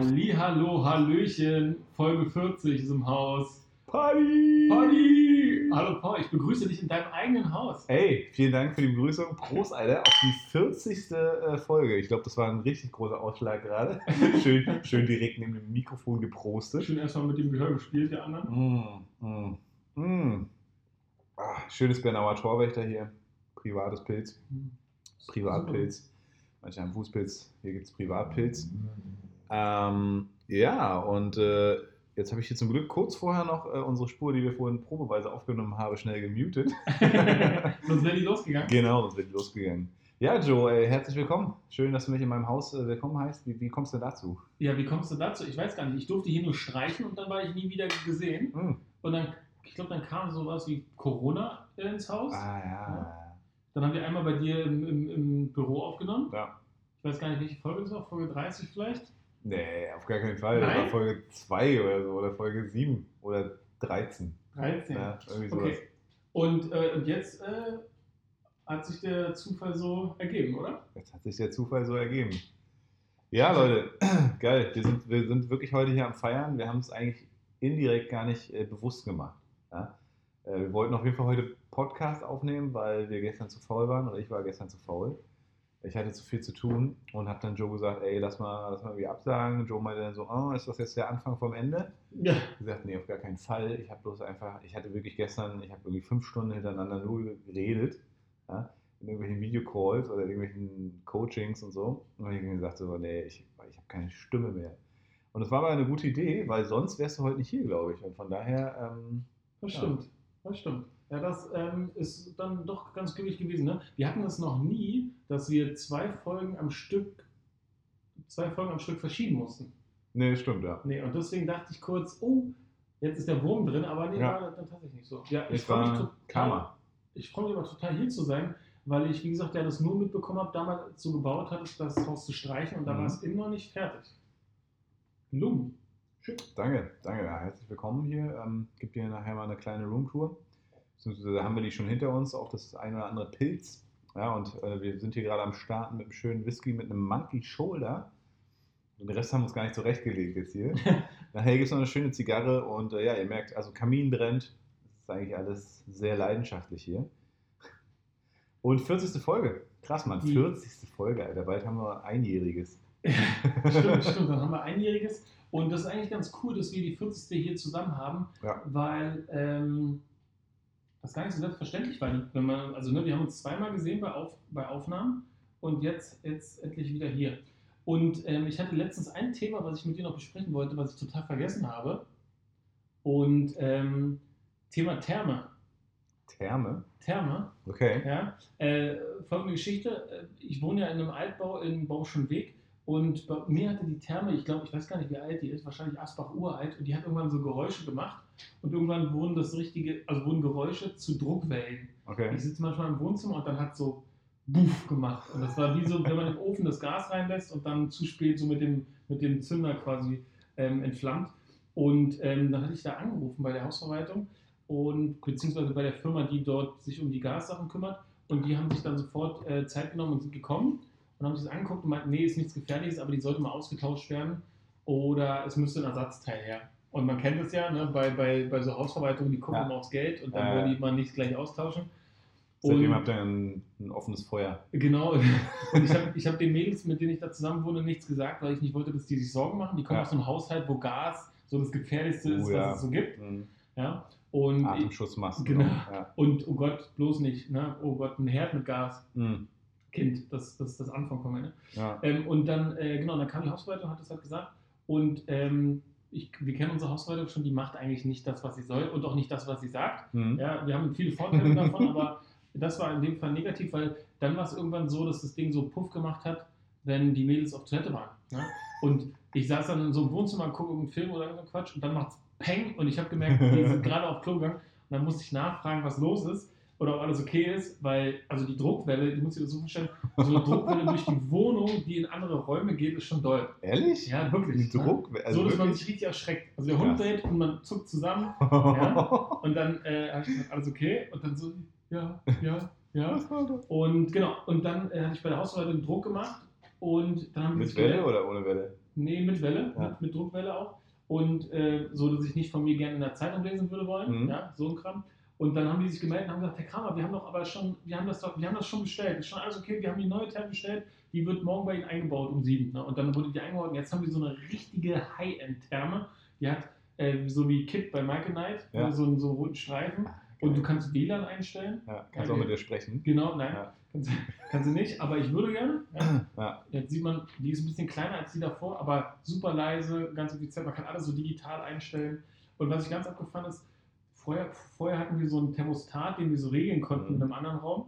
Hallihallo, Hallöchen, Folge 40 ist im Haus. Party! Party! Hallo Paul, ich begrüße dich in deinem eigenen Haus. Ey, vielen Dank für die Begrüßung. Prost, Alter, auf die 40. äh, Folge. Ich glaube, das war ein richtig großer Ausschlag gerade. schön, schön direkt neben dem Mikrofon geprostet. Schön erstmal mit dem Gehör gespielt, der anderen. Mm, mm, mm. Ah, schönes Bernauer Torwächter hier. Privates Pilz. Privatpilz. Manche haben Fußpilz, hier gibt es Privatpilz. Ähm, ja, und äh, jetzt habe ich hier zum Glück kurz vorher noch äh, unsere Spur, die wir vorhin probeweise aufgenommen haben, schnell gemutet. Sonst wäre die losgegangen. genau, sonst wäre die losgegangen. Ja, Joe, ey, herzlich willkommen. Schön, dass du mich in meinem Haus äh, willkommen heißt. Wie, wie kommst du dazu? Ja, wie kommst du dazu? Ich weiß gar nicht. Ich durfte hier nur streichen und dann war ich nie wieder gesehen. Hm. Und dann, ich glaube, dann kam sowas wie Corona ins Haus. Ah, ja. Dann haben wir einmal bei dir im, im, im Büro aufgenommen. Ja. Ich weiß gar nicht, welche Folge das war. Folge 30 vielleicht? Nee, auf gar keinen Fall. Das Nein? war Folge 2 oder so, oder Folge 7 oder 13. 13. Ja, irgendwie sowas. Okay. Und, äh, und jetzt äh, hat sich der Zufall so ergeben, oder? Jetzt hat sich der Zufall so ergeben. Ja, Leute, geil. Wir sind, wir sind wirklich heute hier am Feiern. Wir haben es eigentlich indirekt gar nicht äh, bewusst gemacht. Ja? Äh, wir wollten auf jeden Fall heute Podcast aufnehmen, weil wir gestern zu faul waren oder ich war gestern zu faul. Ich hatte zu viel zu tun und habe dann Joe gesagt, ey, lass mal, lass mal irgendwie absagen. Joe meinte dann so, oh, ist das jetzt der Anfang vom Ende? Ja. Ich gesagt, nee, auf gar keinen Fall. Ich habe bloß einfach, ich hatte wirklich gestern, ich habe irgendwie fünf Stunden hintereinander nur geredet, ja, in irgendwelchen Videocalls oder irgendwelchen Coachings und so. Und ich habe gesagt, so, nee, ich, ich habe keine Stimme mehr. Und das war aber eine gute Idee, weil sonst wärst du heute nicht hier, glaube ich. Und von daher, ähm, Das Ja. stimmt. Das stimmt. Ja, das ähm, ist dann doch ganz glücklich gewesen. Ne? Wir hatten es noch nie, dass wir zwei Folgen am Stück, zwei Folgen am Stück verschieben mussten. nee, stimmt, ja. Nee, und deswegen dachte ich kurz, oh, jetzt ist der Wurm drin, aber nee, Ja. war dann tatsächlich nicht so. Ja, ich freue mich total. Karma. Ich freue mich aber total hier zu sein, weil ich, wie gesagt, ja das nur mitbekommen habe, damals als du gebaut hattest, das Haus zu streichen und da Mhm. war es immer noch nicht fertig. Gelungen. Schön. Danke, danke. Ja, herzlich willkommen hier. Ähm, gibt hier nachher mal eine kleine Roomtour. Beziehungsweise haben wir die schon hinter uns, auch das ein oder andere Pilz. Ja, und äh, wir sind hier gerade am Starten mit einem schönen Whisky, mit einem Monkey Shoulder. Den Rest haben wir uns gar nicht zurechtgelegt jetzt hier. Nachher gibt es noch eine schöne Zigarre und äh, ja, ihr merkt, also Kamin brennt. Das ist eigentlich alles sehr leidenschaftlich hier. Und 40. Folge. Krass, Mann. Die- 40. Folge, Alter. Bald haben wir einjähriges. stimmt, stimmt. Dann haben wir einjähriges. Und das ist eigentlich ganz cool, dass wir die 40. hier zusammen haben, Ja. weil ähm, das gar nicht so selbstverständlich war. Wenn man, also ne, wir haben uns zweimal gesehen bei, Auf, bei Aufnahmen und jetzt, jetzt endlich wieder hier. Und ähm, ich hatte letztens ein Thema, was ich mit dir noch besprechen wollte, was ich total vergessen habe. Und ähm, Thema Therme. Therme. Therme, Okay. ja. Äh, folgende Geschichte. Ich wohne ja in einem Altbau in Bauschen Weg und bei mir hatte die Therme, ich glaube, ich weiß gar nicht, wie alt die ist, wahrscheinlich Asbach uralt und die hat irgendwann so Geräusche gemacht und irgendwann wurden das richtige, also wurden Geräusche zu Druckwellen. Okay. Ich sitze manchmal im Wohnzimmer und dann hat so Buff gemacht und das war wie so, wenn man im Ofen das Gas reinlässt und dann zu spät so mit dem, mit dem Zünder quasi ähm, entflammt. Und ähm, dann hatte ich da angerufen bei der Hausverwaltung und beziehungsweise bei der Firma, die dort sich um die Gassachen kümmert. Und die haben sich dann sofort äh, Zeit genommen und sind gekommen und haben sich das angeguckt und meinten, nee, ist nichts Gefährliches, aber die sollte mal ausgetauscht werden oder es müsste ein Ersatzteil her. Und man kennt es ja, ne, bei, bei, bei so Hausverwaltungen, die gucken Ja. immer aufs Geld und dann Ja, wollen die mal nicht gleich austauschen. Seitdem Und- habt ihr ein, ein offenes Feuer. Genau. Und ich habe ich hab den Mädels, mit denen ich da zusammen wohne, nichts gesagt, weil ich nicht wollte, dass die sich Sorgen machen. Die kommen Ja. aus einem Haushalt, wo Gas so das Gefährlichste ist, Oh, ja. was es so gibt. Mhm. Ja. Und, Atemschutzmasken. Genau. Ja. und oh Gott, bloß nicht. Ne? Oh Gott, ein Herd mit Gas. Mhm. Kind, das, das ist das Anfang von mir. Ja. Ähm, und dann, äh, genau, dann kam die Hausverwaltung, hat das halt gesagt. Und ähm, ich, wir kennen unsere Hausverwaltung schon, die macht eigentlich nicht das, was sie soll und auch nicht das, was sie sagt. Mhm. Ja, wir haben viele Vorteile davon, aber das war in dem Fall negativ, weil dann war es irgendwann so, dass das Ding so Puff gemacht hat, wenn die Mädels auf Toilette waren. Ne? Und ich saß dann in so einem Wohnzimmer und gucke irgendeinen Film oder irgendeinen Quatsch und dann macht's Peng und ich habe gemerkt, die sind gerade auf Klo gegangen und dann musste ich nachfragen, was los ist oder ob alles okay ist, weil also die Druckwelle, du musst dir das so vorstellen, so eine Druckwelle durch die Wohnung, die in andere Räume geht, ist schon doll. Ehrlich? Ja, wirklich. Ein ne? Druck? Also so, dass man wirklich? sich richtig erschreckt. Also der Hund dreht und man zuckt zusammen ja? Und dann äh, habe ich gesagt, alles okay? Und dann so, ja, ja, ja. Und genau, und dann äh, hatte ich bei der Hausverwaltung Druck gemacht und dann haben die Mit Welle oder ohne Welle? Nee, mit Welle, Ja. mit, mit Druckwelle auch. Und äh, so, dass ich nicht von mir gerne in der Zeitung lesen würde wollen. Mhm. Ja, so ein Kram. Und dann haben die sich gemeldet und haben gesagt, Herr Kramer, wir haben doch aber schon, wir haben das doch, wir haben das schon bestellt. Ist schon alles okay, wir haben die neue Therme bestellt, die wird morgen bei Ihnen eingebaut um sieben. Ne? Und dann wurde die eingebaut und jetzt haben die so eine richtige High-End-Therme. Die hat äh, so wie Kit bei Michael Knight, Ja. so, einen- so einen roten Streifen. Und du kannst WLAN einstellen. ja, kannst auch mit dir sprechen. Genau, nein, Ja. kannst, kannst du nicht, aber ich würde gerne. Ja. Ja. Jetzt sieht man, die ist ein bisschen kleiner als die davor, aber super leise, ganz effizient. Man kann alles so digital einstellen. Und was ich ganz abgefahren ist, vorher, vorher hatten wir so einen Thermostat, den wir so regeln konnten Mhm. in einem anderen Raum.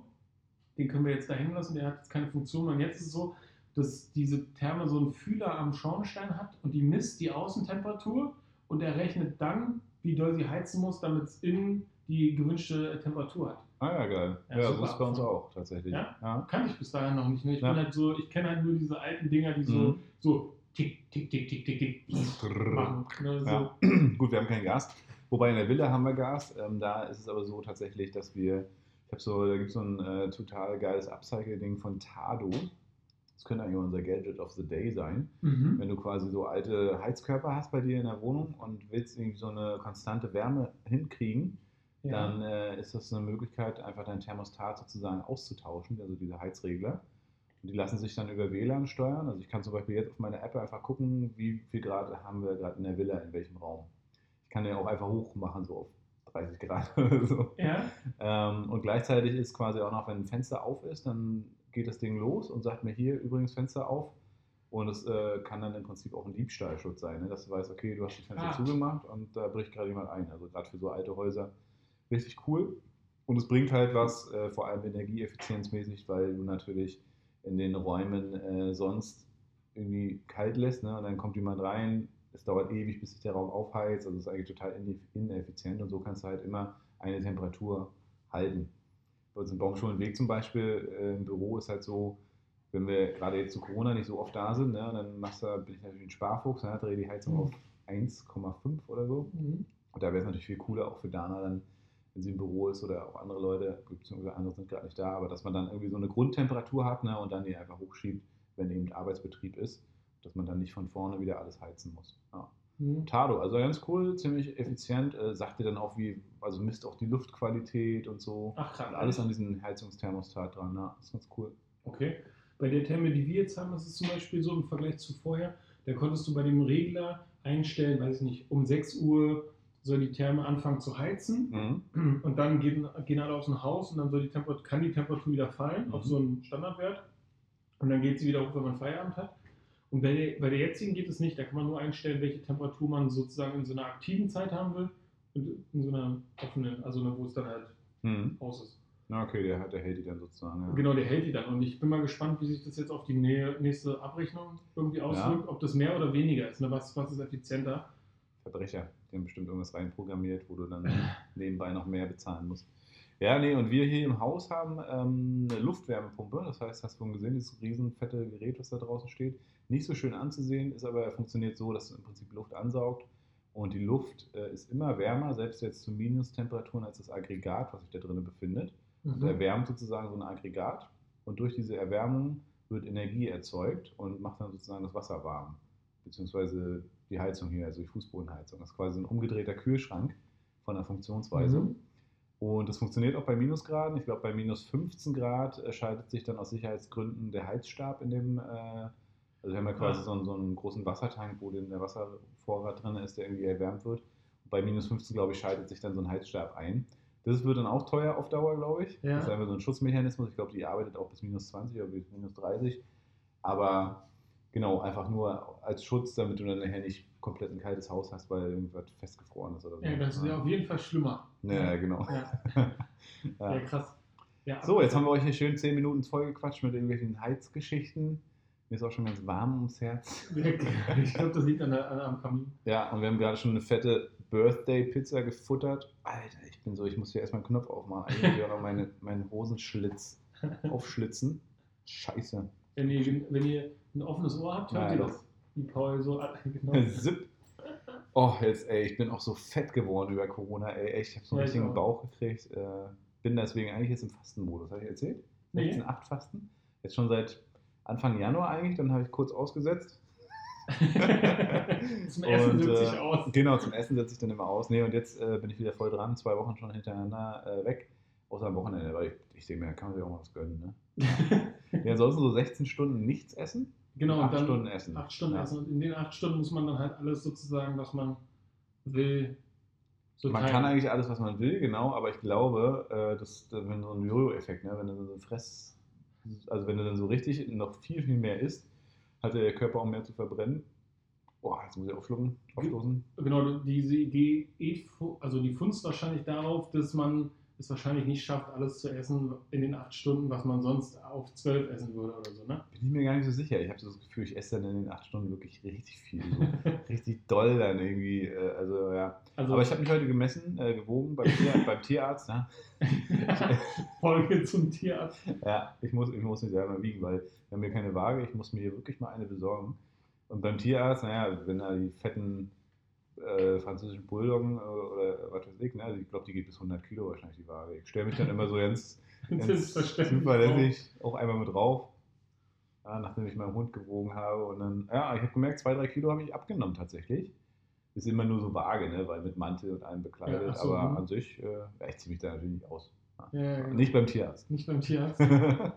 Den können wir jetzt da hängen lassen, der hat jetzt keine Funktion. Und jetzt ist es so, dass diese Therme so einen Fühler am Schornstein hat und die misst die Außentemperatur und er rechnet dann, wie doll sie heizen muss, damit es innen die gewünschte Temperatur hat. Ah ja, geil. Ja, Ja, so ist bei uns auch tatsächlich. Ja? Ja. Kannte ich bis dahin noch nicht. Ne? Ich Ja. bin halt so, ich kenne halt nur diese alten Dinger, die so, Mhm. so tick, tick, tick, tick, tick, tick machen. Ne? So. Gut, wir haben kein Gas. Wobei in der Villa haben wir Gas. Ähm, da ist es aber so tatsächlich, dass wir, ich habe so, da gibt es so ein äh, total geiles Upcycle-Ding von Tado. Das könnte eigentlich unser Gadget of the Day sein. Mhm. Wenn du quasi so alte Heizkörper hast bei dir in der Wohnung und willst irgendwie so eine konstante Wärme hinkriegen, Ja. dann äh, ist das eine Möglichkeit, einfach dein Thermostat sozusagen auszutauschen, also diese Heizregler. Und die lassen sich dann über WLAN steuern. Also ich kann zum Beispiel jetzt auf meiner App einfach gucken, wie viel Grad haben wir gerade in der Villa, in welchem Raum. Kann den auch einfach hoch machen, so auf 30 Grad oder so. ja. Ähm, und gleichzeitig ist quasi auch noch, wenn ein Fenster auf ist, dann geht das Ding los und sagt mir hier übrigens Fenster auf. Und es äh, kann dann im Prinzip auch ein Diebstahlschutz sein, ne? dass du weißt, okay, du hast die Fenster Ah. zugemacht und da bricht gerade jemand ein. Also gerade für so alte Häuser richtig cool. Und es bringt halt was, äh, vor allem energieeffizienzmäßig, weil du natürlich in den Räumen äh, sonst irgendwie kalt lässt ne? und dann kommt jemand rein, es dauert ewig, bis sich der Raum aufheizt, also es ist eigentlich total ineff- ineffizient und so kannst du halt immer eine Temperatur halten. Bei uns im Baumschulenweg zum Beispiel äh, im Büro ist halt so, wenn wir gerade jetzt zu Corona nicht so oft da sind, ne, dann machst du, bin ich natürlich ein Sparfuchs, ne, drehe die Heizung Mhm. auf 1,5 oder so. Mhm. Und da wäre es natürlich viel cooler, auch für Dana dann, wenn sie im Büro ist oder auch andere Leute, beziehungsweise andere sind gerade nicht da, aber dass man dann irgendwie so eine Grundtemperatur hat ne, und dann die einfach hochschiebt, wenn eben Arbeitsbetrieb ist, dass man dann nicht von vorne wieder alles heizen muss. Ja. Mhm. Tado, also ganz cool, ziemlich effizient, äh, sagt dir dann auch, wie, also misst auch die Luftqualität und so. Ach krass. Alles an diesen Heizungsthermostat dran, ja, ist ganz cool. Okay. Bei der Therme, die wir jetzt haben, ist es zum Beispiel so im Vergleich zu vorher, da konntest du bei dem Regler einstellen, weiß ich nicht, um 6 Uhr soll die Therme anfangen zu heizen Mhm. und dann gehen, gehen alle aus dem Haus und dann soll die Temperatur, kann die Temperatur wieder fallen Mhm. auf so einen Standardwert und dann geht sie wieder hoch, wenn man Feierabend hat. Und bei der, bei der jetzigen geht es nicht, da kann man nur einstellen, welche Temperatur man sozusagen in so einer aktiven Zeit haben will und in so einer offenen, also wo es dann halt Mhm. aus ist. Na, okay, der, der hält die dann sozusagen. Ja. Genau, der hält die dann. Und ich bin mal gespannt, wie sich das jetzt auf die nä- nächste Abrechnung irgendwie auswirkt, ob das mehr oder weniger ist. Ne? Was, was ist effizienter? Verbrecher, die haben bestimmt irgendwas reinprogrammiert, wo du dann nebenbei noch mehr bezahlen musst. Ja, nee, und wir hier im Haus haben ähm, eine Luftwärmepumpe. Das heißt, hast du schon gesehen, dieses riesen fette Gerät, was da draußen steht. Nicht so schön anzusehen, ist aber funktioniert so, dass es im Prinzip Luft ansaugt. Und die Luft äh, ist immer wärmer, selbst jetzt zu Minustemperaturen, als das Aggregat, was sich da drinnen befindet. Und Mhm. erwärmt sozusagen so ein Aggregat. Und durch diese Erwärmung wird Energie erzeugt und macht dann sozusagen das Wasser warm. Beziehungsweise die Heizung hier, also die Fußbodenheizung. Das ist quasi ein umgedrehter Kühlschrank von der Funktionsweise. Mhm. Und das funktioniert auch bei Minusgraden. Ich glaube, bei minus 15 Grad äh, schaltet sich dann aus Sicherheitsgründen der Heizstab in dem, äh, also wir haben ja quasi Ah. so, einen, so einen großen Wassertank, wo der Wasservorrat drin ist, der irgendwie erwärmt wird. Und bei minus 15, glaube ich, schaltet sich dann so ein Heizstab ein. Das wird dann auch teuer auf Dauer, glaube ich. Ja. Das ist einfach so ein Schutzmechanismus. Ich glaube, die arbeitet auch bis minus 20 oder bis minus 30. Aber genau, einfach nur als Schutz, damit du dann nachher nicht komplett ein kaltes Haus hast, weil irgendwas festgefroren ist oder so. Ja, das ist ja auf jeden Fall schlimmer. Ja, genau. Ja, Ja. krass. Ja, So, jetzt haben wir euch hier schön 10 Minuten vollgequatscht mit irgendwelchen Heizgeschichten. Mir ist auch schon ganz warm ums Herz. Ich glaube, das liegt an der, an, am Kamin. Ja, und wir haben gerade schon eine fette Birthday-Pizza gefuttert. Alter, ich bin so, ich muss hier erstmal einen Knopf aufmachen. Eigentlich will ich auch noch meine, meinen Hosenschlitz aufschlitzen. Scheiße. Wenn ihr, wenn ihr ein offenes Ohr habt, hört ihr das. Wie Paul so. Genau. Zip. Oh, jetzt, ey, ich bin auch so fett geworden über Corona, ey. Echt, ich habe so einen Ja, ich richtigen auch. Bauch gekriegt. Äh, bin deswegen eigentlich jetzt im Fastenmodus. Habe ich erzählt? Nee. 16-8 Fasten. Jetzt schon seit Anfang Januar eigentlich, dann habe ich kurz ausgesetzt. Zum Essen Und, sitze ich äh, aus. Genau, zum Essen setze ich dann immer aus. Nee, und jetzt äh, bin ich wieder voll dran, zwei Wochen schon hintereinander äh, weg. Außer am Wochenende, weil ich, ich denke mir, da kann man sich auch mal was gönnen. Ne? Ja, ansonsten so 16 Stunden nichts essen, genau, und acht dann Stunden essen. acht Stunden Ja. essen. Und in den acht Stunden muss man dann halt alles sozusagen, was man will, so Man teilen. kann eigentlich alles, was man will, genau, aber ich glaube, äh, dass äh, wenn so ein Jojo-Effekt, ne, wenn du so ein Fress, also wenn du dann so richtig noch viel, viel mehr isst, hat der Körper auch mehr zu verbrennen. Boah, jetzt muss ich aufschlucken, aufstoßen. Genau, diese Idee, also die funzt wahrscheinlich darauf, dass man es wahrscheinlich nicht schafft, alles zu essen in den acht Stunden, was man sonst auf zwölf essen würde oder so, ne? Bin ich mir gar nicht so sicher. Ich habe so das Gefühl, ich esse dann in den acht Stunden wirklich richtig viel. So. richtig doll dann irgendwie. Äh, also ja. Also Aber ich habe mich heute gemessen, äh, gewogen beim, Tier, beim Tierarzt. Ne? Folge zum Tierarzt. Ja, ich muss, ich muss mich selber wiegen, weil wir haben hier keine Waage. Ich muss mir hier wirklich mal eine besorgen. Und beim Tierarzt, naja, wenn da die fetten äh, französischen Bulldoggen äh, oder was weiß ich, ne, also ich glaube, die geht bis 100 Kilo wahrscheinlich die Waage. Ich stelle mich dann immer so ganz, ganz zuverlässig auch einmal mit drauf. Ja, nachdem ich meinen Hund gewogen habe. Und dann, ja, ich habe gemerkt, zwei, drei Kilo habe ich abgenommen tatsächlich. Ist immer nur so vage, ne, weil mit Mantel und allem bekleidet. Ja, so, aber hm. an sich, äh, ja, ich ziehe mich da natürlich nicht aus. Ja, ja, genau. Nicht beim Tierarzt. Nicht beim Tierarzt.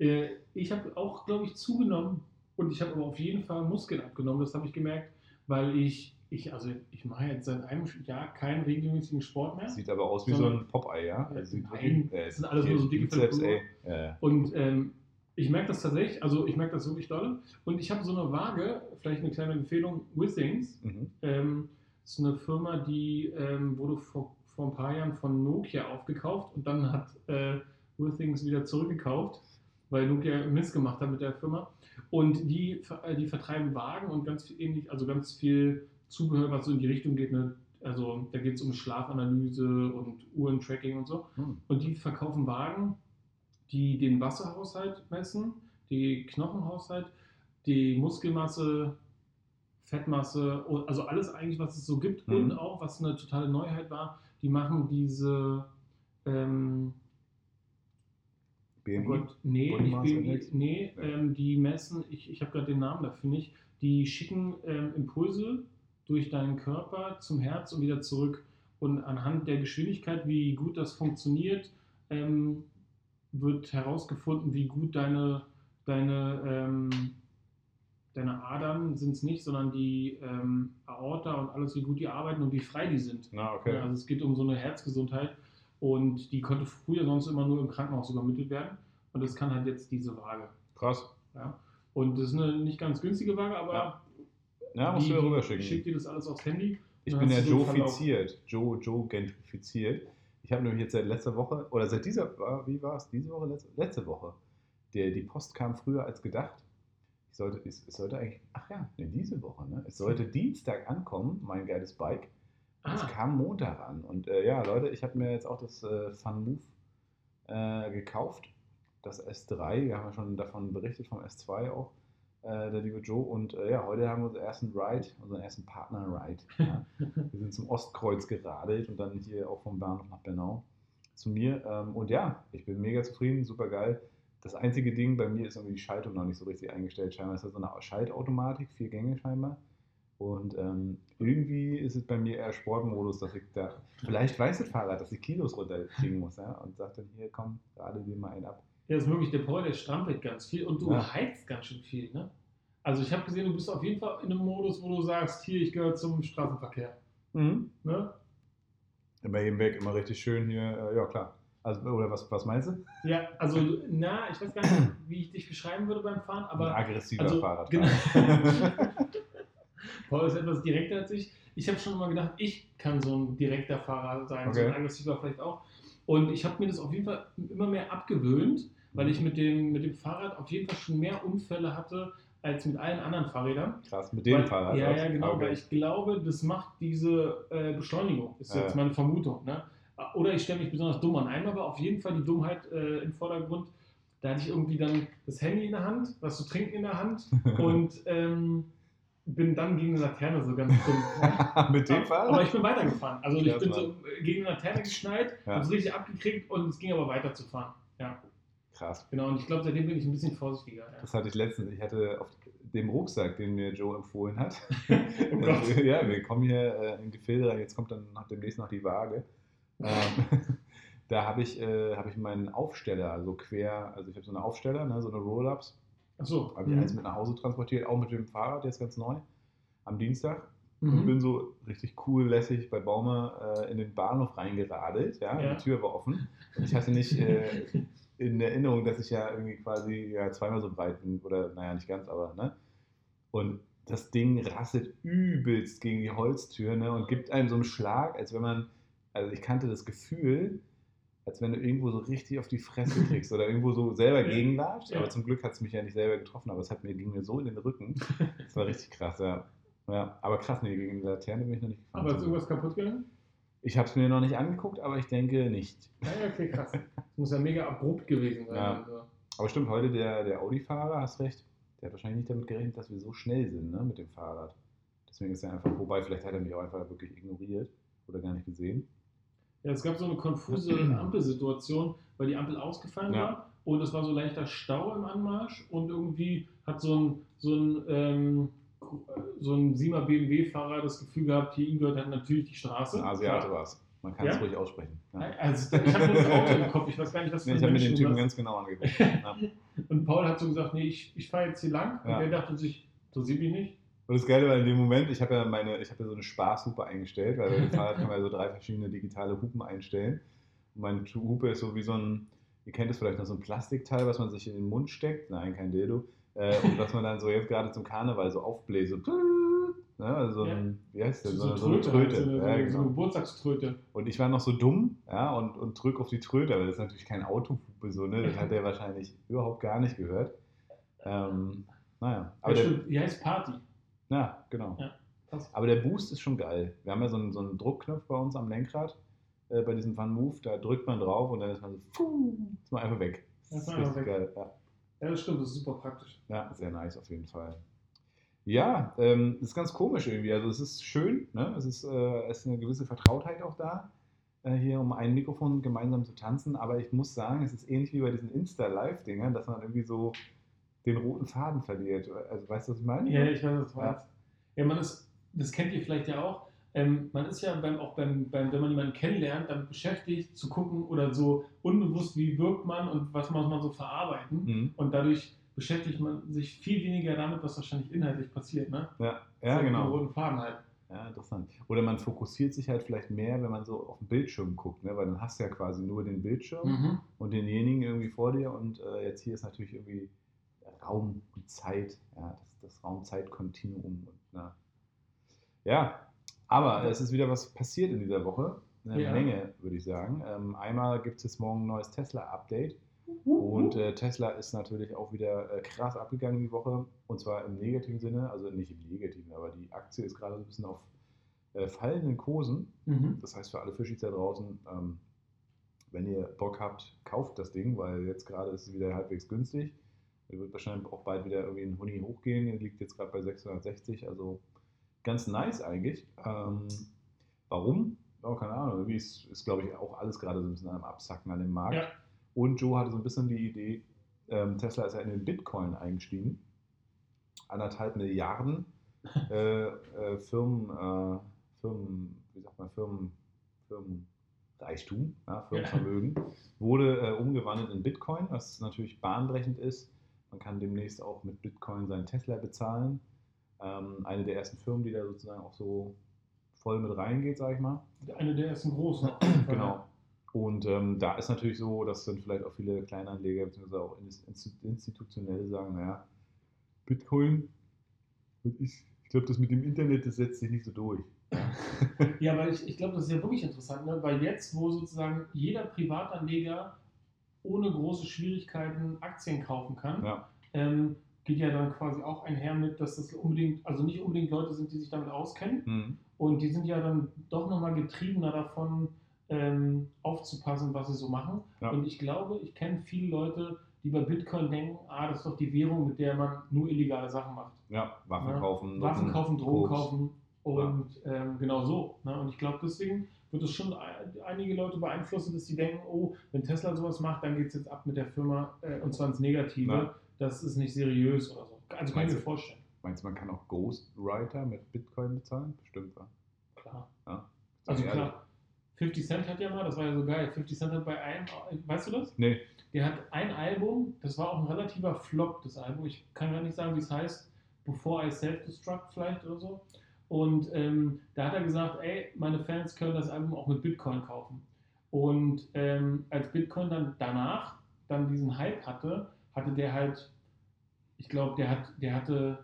Äh, ich habe auch, glaube ich, zugenommen und ich habe aber auf jeden Fall Muskeln abgenommen. Das habe ich gemerkt, weil ich, ich, also ich mache jetzt seit einem Jahr keinen regelmäßigen Sport mehr. Sieht aber aus wie so ein Popeye, ja? Also sieht Nein, wirklich- äh, das sind alles nur so dicke. Ja. Und ähm, ich merke das tatsächlich, also ich merke das wirklich dolle. Und ich habe so eine Waage, vielleicht eine kleine Empfehlung, Withings. Mhm. Ähm, das ist eine Firma, die ähm, wurde vor, vor ein paar Jahren von Nokia aufgekauft und dann hat äh, Withings wieder zurückgekauft, weil Nokia Mist gemacht hat mit der Firma. Und die, äh, die vertreiben Wagen und ganz viel ähnlich, also ganz viel Zubehör, was so in die Richtung geht. Ne? Also da geht es um Schlafanalyse und Uhrentracking und so. Hm. Und die verkaufen Wagen, die den Wasserhaushalt messen, die Knochenhaushalt, die Muskelmasse, Fettmasse, also alles eigentlich, was es so gibt. Mhm. Und auch, was eine totale Neuheit war, die machen diese, ähm, oh BMI. Gott, nee, nicht BMI, nee, Ja. ähm, die messen, ich, ich habe gerade den Namen dafür nicht, die schicken ähm, Impulse durch deinen Körper zum Herz und wieder zurück. Und anhand der Geschwindigkeit, wie gut das funktioniert, ähm, wird herausgefunden, wie gut deine, deine, ähm, deine Adern sind es nicht, sondern die ähm, Aorta und alles, wie gut die arbeiten und wie frei die sind. Na, okay. Ja, also es geht um so eine Herzgesundheit und die konnte früher sonst immer nur im Krankenhaus übermittelt werden und das kann halt jetzt diese Waage. Krass. Ja? Und das ist eine nicht ganz günstige Waage, aber Ja. Ja, musst du ja rüberschicken. schickt dir das alles aufs Handy. Ich bin ja. Joe-fiziert. Joe, Joe gentrifiziert. Ich habe nämlich jetzt seit letzter Woche, oder seit dieser, wie war es, diese Woche, letzte, letzte Woche, der, die Post kam früher als gedacht. Ich sollte, es, es sollte eigentlich, ach ja, nee, diese Woche, ne? Es sollte Dienstag ankommen, mein geiles Bike. Es Ah, kam Montag an. Und äh, ja, Leute, ich habe mir jetzt auch das äh, Fun Move äh, gekauft. Das S3. Wir haben ja schon davon berichtet, vom S2 auch. Äh, der liebe Joe. Und äh, ja, heute haben wir unseren ersten Ride, unseren ersten Partner-Ride. Ja. wir sind zum Ostkreuz geradelt und dann hier auch vom Bahnhof nach Bernau zu mir. Ähm, und ja, ich bin mega zufrieden, super geil. Das einzige Ding bei mir ist irgendwie die Schaltung noch nicht so richtig eingestellt. Scheinbar ist das so eine Schaltautomatik, vier Gänge scheinbar. Und ähm, irgendwie ist es bei mir eher Sportmodus, dass ich da. Vielleicht weiß das Fahrrad, dass ich Kilos runterkriegen muss, ja. Und sagt dann hier, komm, gerade dir mal einen ab. Ja, ist möglich. Der Paul, der strampelt ganz viel und du Ja. heizt ganz schön viel, ne? Also ich habe gesehen, du bist auf jeden Fall in einem Modus, wo du sagst, hier, ich gehöre zum Straßenverkehr. Mhm. Ne? Bei jedem Weg immer richtig schön hier, äh, ja klar. Also, oder was, was meinst du? Ja, also, na, ich weiß gar nicht, wie ich dich beschreiben würde beim Fahren, Ein aber aggressiver also, Fahrradfahrer. Paul ist etwas direkter als ich. Ich habe schon immer gedacht, ich kann so ein direkter Fahrer sein, so Okay. ein aggressiver vielleicht auch. Und ich habe mir das auf jeden Fall immer mehr abgewöhnt, weil ich mit dem, mit dem Fahrrad auf jeden Fall schon mehr Unfälle hatte als mit allen anderen Fahrrädern. Krass, mit dem weil, Fahrrad. Ja, ja, genau, Okay. weil ich glaube, das macht diese äh, Beschleunigung, ist Ja. jetzt meine Vermutung. Ne? Oder ich stelle mich besonders dumm an. Einmal war auf jeden Fall die Dummheit äh, im Vordergrund. Da hatte ich irgendwie dann das Handy in der Hand, was zu trinken in der Hand und ähm, bin dann gegen eine Laterne so ganz dumm. Ja. mit dem Aber Fahrrad? ich bin weitergefahren. Also ich bin so gegen eine Laterne geschneit, Ja. habe es richtig abgekriegt und es ging aber weiter zu fahren. Krass. Genau, und ich glaube, seitdem bin ich ein bisschen vorsichtiger. Ja. Das hatte ich letztens. Ich hatte auf dem Rucksack, den mir Joe empfohlen hat. Oh Gott. ja, wir kommen hier äh, in Gefilde rein. Jetzt kommt dann nach demnächst noch die Waage. Ähm, da habe ich, äh, hab ich meinen Aufsteller, also quer, also ich habe so eine Aufsteller, ne, so eine Roll-Ups. Achso. Habe ich Mhm. eins mit nach Hause transportiert, auch mit dem Fahrrad, jetzt ganz neu, am Dienstag. Und Mhm. bin so richtig cool, lässig bei Baume äh, in den Bahnhof reingeradelt. Ja? Ja. Die Tür war offen. Und ich hatte nicht äh, in Erinnerung, dass ich ja irgendwie quasi ja, zweimal so breit bin. Oder, naja, nicht ganz, aber, ne? Und das Ding rasselt übelst gegen die Holztür ne? und gibt einem so einen Schlag, als wenn man, also ich kannte das Gefühl, als wenn du irgendwo so richtig auf die Fresse kriegst oder irgendwo so selber gegenlatscht. Aber zum Glück hat es mich ja nicht selber getroffen, aber es hat mir, ging mir so in den Rücken. Das war richtig krass, ja. ja aber krass, nee, gegen die Laterne bin ich noch nicht gefahren. Aber ist irgendwas kaputt gegangen? Ich habe es mir noch nicht angeguckt, aber ich denke nicht. Ja, ja, okay, krass. Das muss ja mega abrupt gewesen sein. Ja. Also. Aber stimmt, heute der, der Audi-Fahrer, hast recht, der hat wahrscheinlich nicht damit gerechnet, dass wir so schnell sind ne, mit dem Fahrrad. Deswegen ist er einfach vorbei. Vielleicht hat er mich auch einfach wirklich ignoriert oder gar nicht gesehen. Ja, es gab so eine konfuse Ampelsituation, weil die Ampel ausgefallen Ja. war und es war so leichter Stau im Anmarsch und irgendwie hat so ein, so ein, ähm, so ein 7er BMW-Fahrer das Gefühl gehabt, hier ihm gehört halt natürlich die Straße. Ein Asiate war es. Man kann es Ja? ruhig aussprechen. Ja. Also, ich habe das Auto im Kopf, ich weiß gar nicht, was Nee, ich habe mir den Typen ganz genau angeguckt. Ja. Und Paul hat so gesagt, nee, ich, ich fahre jetzt hier lang. Und der dachte sich, interessiert mich nicht. Und das Geile war in dem Moment, ich habe ja meine, ich habe ja so eine Spaßhupe eingestellt, weil bei dem Fahrrad kann man ja so drei verschiedene digitale Hupen einstellen. Und meine Hupe ist so wie so ein, ihr kennt es vielleicht noch so ein Plastikteil, was man sich in den Mund steckt, nein, kein Dildo, äh, und was man dann so jetzt gerade zum Karneval so aufbläst, so, ne, also so ein, wie heißt der, So, so, eine Tröte, halt, so, eine, ja, so, eine, so genau. eine Geburtstagströte. Und ich war noch so dumm, ja, und, und drück auf die Tröte, aber das ist natürlich kein Autohupe so, ne, das hat der wahrscheinlich überhaupt gar nicht gehört. Ähm, naja, aber ja, der, die heißt Party. ja, genau. Ja. Aber der Boost ist schon geil. Wir haben ja so einen, so einen Druckknopf bei uns am Lenkrad, äh, bei diesem Fun Move, da drückt man drauf und dann ist man so, puh, ist man einfach weg. Das Ist einfach richtig weg. geil. Ja. Ja, das stimmt, das ist super praktisch. ja, sehr nice auf jeden Fall. Ja, ähm, das ist ganz komisch irgendwie. Also es ist schön, ne? es, ist, äh, es ist eine gewisse Vertrautheit auch da, äh, hier um ein Mikrofon gemeinsam zu tanzen. Aber ich muss sagen, es ist ähnlich wie bei diesen Insta-Live-Dingern, dass man irgendwie so den roten Faden verliert. Also weißt du, was ich meine? Ja, ich weiß, was du Ja. meinst. Ja, man ist, das kennt ihr vielleicht ja auch. Ähm, man ist ja beim, auch beim, beim, wenn man jemanden kennenlernt, damit beschäftigt, zu gucken oder so unbewusst, wie wirkt man und was muss man so verarbeiten. Mhm. Und dadurch beschäftigt man sich viel weniger damit, was wahrscheinlich inhaltlich passiert. Ne? Ja, ja So genau. Roten Faden halt. Ja, interessant. Oder man fokussiert sich halt vielleicht mehr, wenn man so auf den Bildschirm guckt, ne? weil dann hast du ja quasi nur den Bildschirm Mhm. und denjenigen irgendwie vor dir und äh, jetzt hier ist natürlich irgendwie Raum und Zeit, ja, das, das Raum-Zeit-Kontinuum. und, na. Ja, aber es ist wieder was passiert in dieser Woche, eine Ja. Menge, würde ich sagen. Ähm, einmal gibt es jetzt morgen ein neues Tesla-Update und äh, Tesla ist natürlich auch wieder äh, krass abgegangen die Woche. Und zwar im negativen Sinne, also nicht im negativen, aber die Aktie ist gerade so ein bisschen auf äh, fallenden Kursen. Mhm. Das heißt für alle Fischis da draußen, ähm, wenn ihr Bock habt, kauft das Ding, weil jetzt gerade ist es wieder halbwegs günstig. Er wird wahrscheinlich auch bald wieder irgendwie ein Huni hochgehen. Er liegt jetzt gerade bei 660, also ganz nice eigentlich. Ähm, warum? Oh, keine Ahnung. Irgendwie ist, ist glaube ich, auch alles gerade so ein bisschen am Absacken an dem Markt. Ja. Und Joe hatte so ein bisschen die Idee, ähm, Tesla ist ja in den Bitcoin eingestiegen. Anderthalb Milliarden äh, äh, Firmen, äh, Firmen, wie sagt man, Firmen, Firmenreichtum, ja, Firmenvermögen, wurde äh, umgewandelt in Bitcoin, was natürlich bahnbrechend ist. Man kann demnächst auch mit Bitcoin seinen Tesla bezahlen. Ähm, eine der ersten Firmen, die da sozusagen auch so voll mit reingeht, sage ich mal. Eine der ersten großen. Genau. Und ähm, da ist natürlich so, dass dann vielleicht auch viele Kleinanleger bzw. auch Inst- institutionelle sagen, naja, Bitcoin, ist, ich glaube, das mit dem Internet, das setzt sich nicht so durch. Ja, weil ich, ich glaube, das ist ja wirklich interessant, ne? weil jetzt, wo sozusagen jeder Privatanleger ohne große Schwierigkeiten Aktien kaufen kann, Ja. ähm, geht ja dann quasi auch einher mit, dass das unbedingt, also nicht unbedingt Leute sind, die sich damit auskennen Mhm. und die sind ja dann doch nochmal getriebener davon, ähm, aufzupassen, was sie so machen. Ja. Und ich glaube, ich kenne viele Leute, die bei Bitcoin denken, ah, das ist doch die Währung, mit der man nur illegale Sachen macht. ja, Waffen Ja. kaufen, Waffen Nutten, kaufen, Drogen Koks. kaufen und ähm, genau so. Ne? Und ich glaube, deswegen wird es schon ein- einige Leute beeinflussen, dass sie denken, oh, wenn Tesla sowas macht, dann geht es jetzt ab mit der Firma äh, und zwar ins Negative. Ja. Das ist nicht seriös oder so. Also kann ich mir vorstellen. Meinst du, man kann auch Ghostwriter mit Bitcoin bezahlen? Bestimmt, wa? Klar. Ja. Also Ja, klar. 50 Cent hat ja mal, das war ja so geil. 50 Cent hat bei einem, weißt du das? Nee, Der hat ein Album, das war auch ein relativer Flop, das Album. Ich kann gar nicht sagen, wie es heißt. Before I Self-Destruct vielleicht oder so. Und ähm, da hat er gesagt, ey, meine Fans können das Album auch mit Bitcoin kaufen. Und ähm, als Bitcoin dann danach dann diesen Hype hatte, hatte der halt, ich glaube, der hat, der hatte,